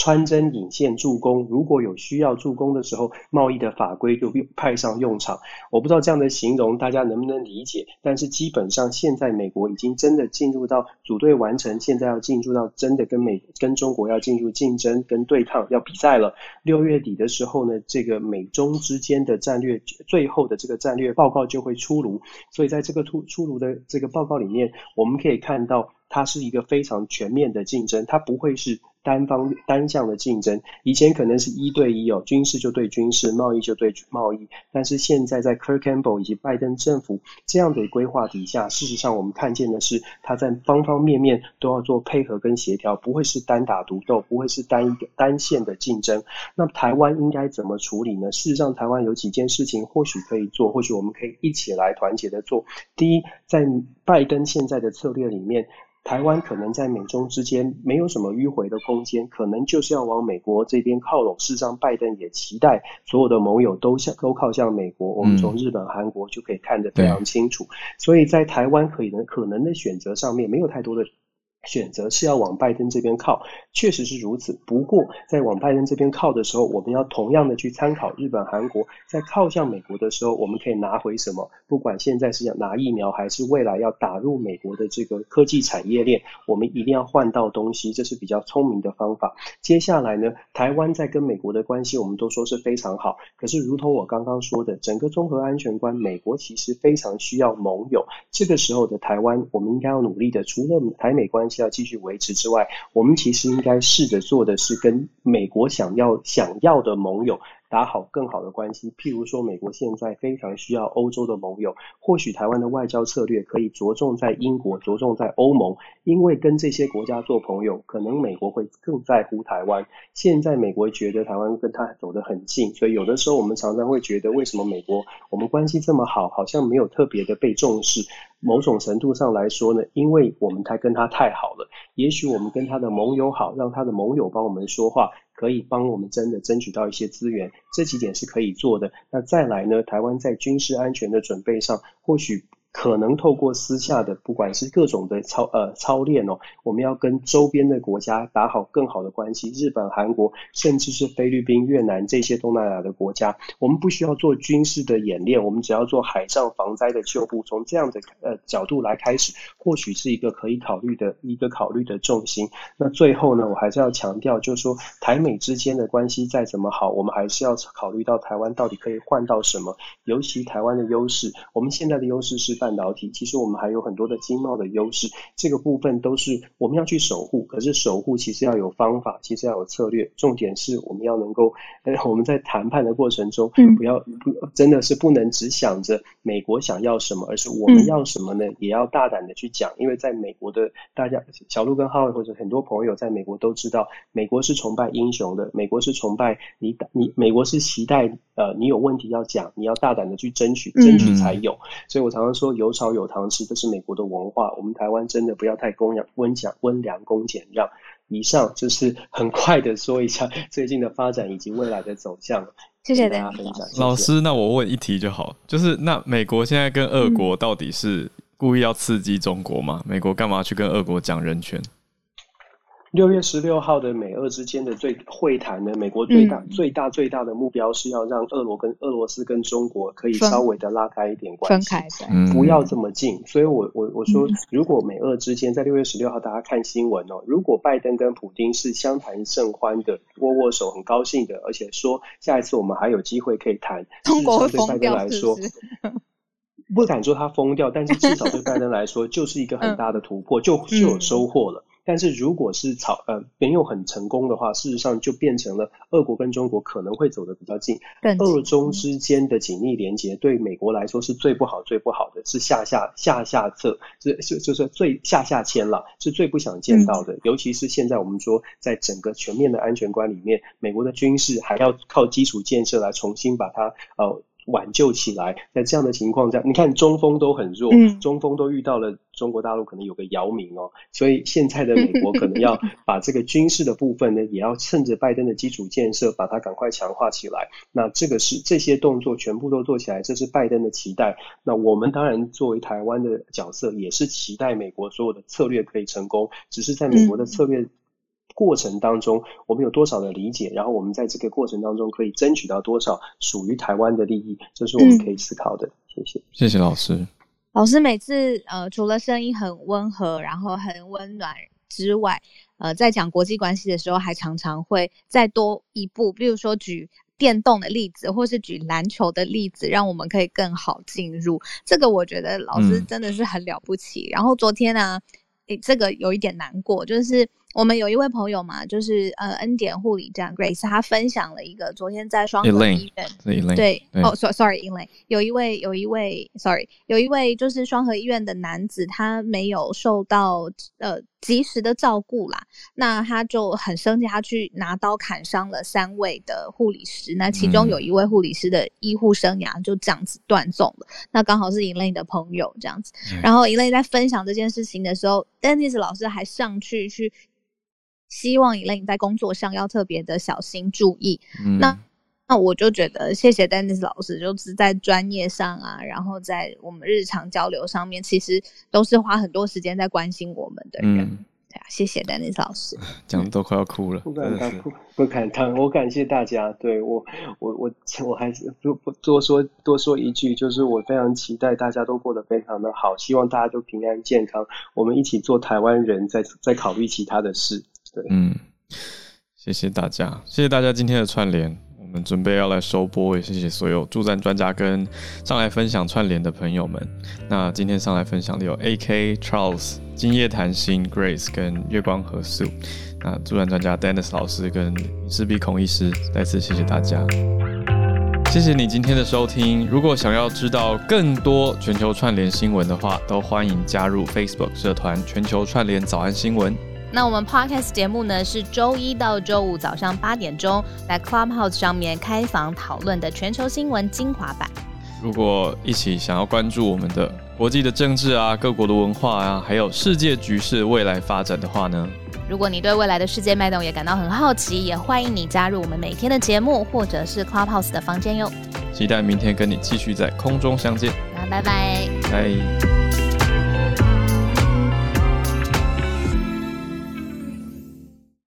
穿针引线助攻，如果有需要助攻的时候，贸易的法规就派上用场。我不知道这样的形容大家能不能理解，但是基本上现在美国已经真的进入到组队完成，现在要进入到真的跟美跟中国要进入竞争跟对抗要比赛了。六月底的时候呢，这个美中之间的战略最后的这个战略报告就会出炉，所以在这个出出炉的这个报告里面，我们可以看到它是一个非常全面的竞争，它不会是。单方单向的竞争，以前可能是一对一哦，军事就对军事，贸易就对贸易。但是现在在 Kirk Campbell 以及拜登政府这样的规划底下，事实上我们看见的是，他在方方面面都要做配合跟协调，不会是单打独斗，不会是单一个单线的竞争。那台湾应该怎么处理呢？事实上，台湾有几件事情或许可以做，或许我们可以一起来团结的做。第一，在拜登现在的策略里面。台湾可能在美中之间没有什么迂回的空间，可能就是要往美国这边靠拢。事实上，拜登也期待所有的盟友都向都靠向美国。我们从日本、韩国就可以看得非常清楚。所以在台湾可能可能的选择上面，没有太多的。选择是要往拜登这边靠，确实是如此。不过，在往拜登这边靠的时候，我们要同样的去参考日本、韩国，在靠向美国的时候，我们可以拿回什么？不管现在是要拿疫苗，还是未来要打入美国的这个科技产业链，我们一定要换到东西，这是比较聪明的方法。接下来呢，台湾在跟美国的关系，我们都说是非常好。可是，如同我刚刚说的，整个综合安全观，美国其实非常需要盟友。这个时候的台湾，我们应该要努力的，除了台美关系。要继续维持之外，我们其实应该试着做的是跟美国想要想要的盟友。打好更好的关系，譬如说，美国现在非常需要欧洲的盟友，或许台湾的外交策略可以着重在英国，着重在欧盟，因为跟这些国家做朋友，可能美国会更在乎台湾。现在美国觉得台湾跟他走得很近，所以有的时候我们常常会觉得，为什么美国我们关系这么好，好像没有特别的被重视？某种程度上来说呢，因为我们太跟他太好了，也许我们跟他的盟友好，让他的盟友帮我们说话。可以帮我们真的争取到一些资源，这几点是可以做的。那再来呢，台湾在军事安全的准备上，或许。可能透过私下的，不管是各种的操呃操练哦，我们要跟周边的国家打好更好的关系，日本、韩国，甚至是菲律宾、越南这些东南亚的国家，我们不需要做军事的演练，我们只要做海上防灾的救护。从这样的呃角度来开始，或许是一个可以考虑的一个考虑的重心。那最后呢，我还是要强调，就是说台美之间的关系再怎么好，我们还是要考虑到台湾到底可以换到什么，尤其台湾的优势，我们现在的优势是。半导体其实我们还有很多的经贸的优势，这个部分都是我们要去守护。可是守护其实要有方法，其实要有策略。重点是我们要能够，呃，我们在谈判的过程中，不要不真的是不能只想着美国想要什么，而是我们要什么呢？也要大胆的去讲。因为在美国的大家，小鹿跟浩伟或者很多朋友在美国都知道，美国是崇拜英雄的，美国是崇拜你你，美国是期待呃你有问题要讲，你要大胆的去争取，争取才有。所以我常常说。有炒有糖吃，这是美国的文化。我们台湾真的不要太公养温讲温良恭俭让。以上就是很快的说一下最近的发展以及未来的走向。谢谢大家分享。老师，那我问一题就好，就是那美国现在跟俄国到底是故意要刺激中国吗？嗯、美国干嘛去跟俄国讲人权？六月十六号的美俄之间的最会谈呢，美国最大、嗯、最大最大的目标是要让俄罗跟俄罗斯跟中国可以稍微的拉开一点关系，分开不要这么近。所以我我我说，如果美俄之间在六月十六号大家看新闻哦，如果拜登跟普京是相谈甚欢的，握握手，很高兴的，而且说下一次我们还有机会可以谈，中国会对拜登来说。不敢说他疯掉，但是至少对拜登来说就是一个很大的突破，嗯、就就有收获了。嗯、但是如果是草呃没有很成功的话，事实上就变成了俄国跟中国可能会走得比较近，俄中之间的紧密连接对美国来说是最不好最不好的，是下下下下策，是就就是最下下签了，是最不想见到的。嗯、尤其是现在我们说，在整个全面的安全观里面，美国的军事还要靠基础建设来重新把它呃。挽救起来，在这样的情况下，你看中锋都很弱，嗯、中锋都遇到了中国大陆可能有个姚明哦，所以现在的美国可能要 把这个军事的部分呢，也要趁着拜登的基础建设，把它赶快强化起来。那这个是这些动作全部都做起来，这是拜登的期待。那我们当然作为台湾的角色，也是期待美国所有的策略可以成功，只是在美国的策略。嗯过程当中，我们有多少的理解？然后我们在这个过程当中可以争取到多少属于台湾的利益？这是我们可以思考的。嗯、谢谢，谢谢老师。老师每次呃，除了声音很温和，然后很温暖之外，呃，在讲国际关系的时候，还常常会再多一步，比如说举电动的例子，或是举篮球的例子，让我们可以更好进入。这个我觉得老师真的是很了不起。嗯、然后昨天呢、啊，诶，这个有一点难过，就是。我们有一位朋友嘛，就是呃恩典护理站 Grace，他分享了一个昨天在双和医院，Elaine, 对，哦，sorry，Elaine，有一位有一位，sorry，有一位就是双和医院的男子，他没有受到呃及时的照顾啦，那他就很生气，他去拿刀砍伤了三位的护理师，那其中有一位护理师的医护生涯就这样子断送了，嗯、那刚好是 Elaine 的朋友这样子，嗯、然后 Elaine 在分享这件事情的时候，Dennis 老师还上去去。希望 Elaine 在工作上要特别的小心注意。嗯、那那我就觉得，谢谢 Dennis 老师，就是在专业上啊，然后在我们日常交流上面，其实都是花很多时间在关心我们的人。嗯、对啊，谢谢 Dennis 老师，讲的都快要哭了。不敢当，不敢当。我感谢大家。对我，我我我还是不不多说多说一句，就是我非常期待大家都过得非常的好，希望大家都平安健康。我们一起做台湾人，在在考虑其他的事。对，嗯，谢谢大家，谢谢大家今天的串联，我们准备要来收播，也谢谢所有助战专家跟上来分享串联的朋友们。那今天上来分享的有 AK Charles、今夜谈心 Grace 跟月光和素。那助战专家 Dennis 老师跟施比孔医师，再次谢谢大家，谢谢你今天的收听。如果想要知道更多全球串联新闻的话，都欢迎加入 Facebook 社团全球串联早安新闻。那我们 Podcast 节目呢，是周一到周五早上八点钟在 Clubhouse 上面开房讨论的全球新闻精华版。如果一起想要关注我们的国际的政治啊、各国的文化啊，还有世界局势未来发展的话呢，如果你对未来的世界脉动也感到很好奇，也欢迎你加入我们每天的节目或者是 Clubhouse 的房间哟。期待明天跟你继续在空中相见。那拜拜。拜。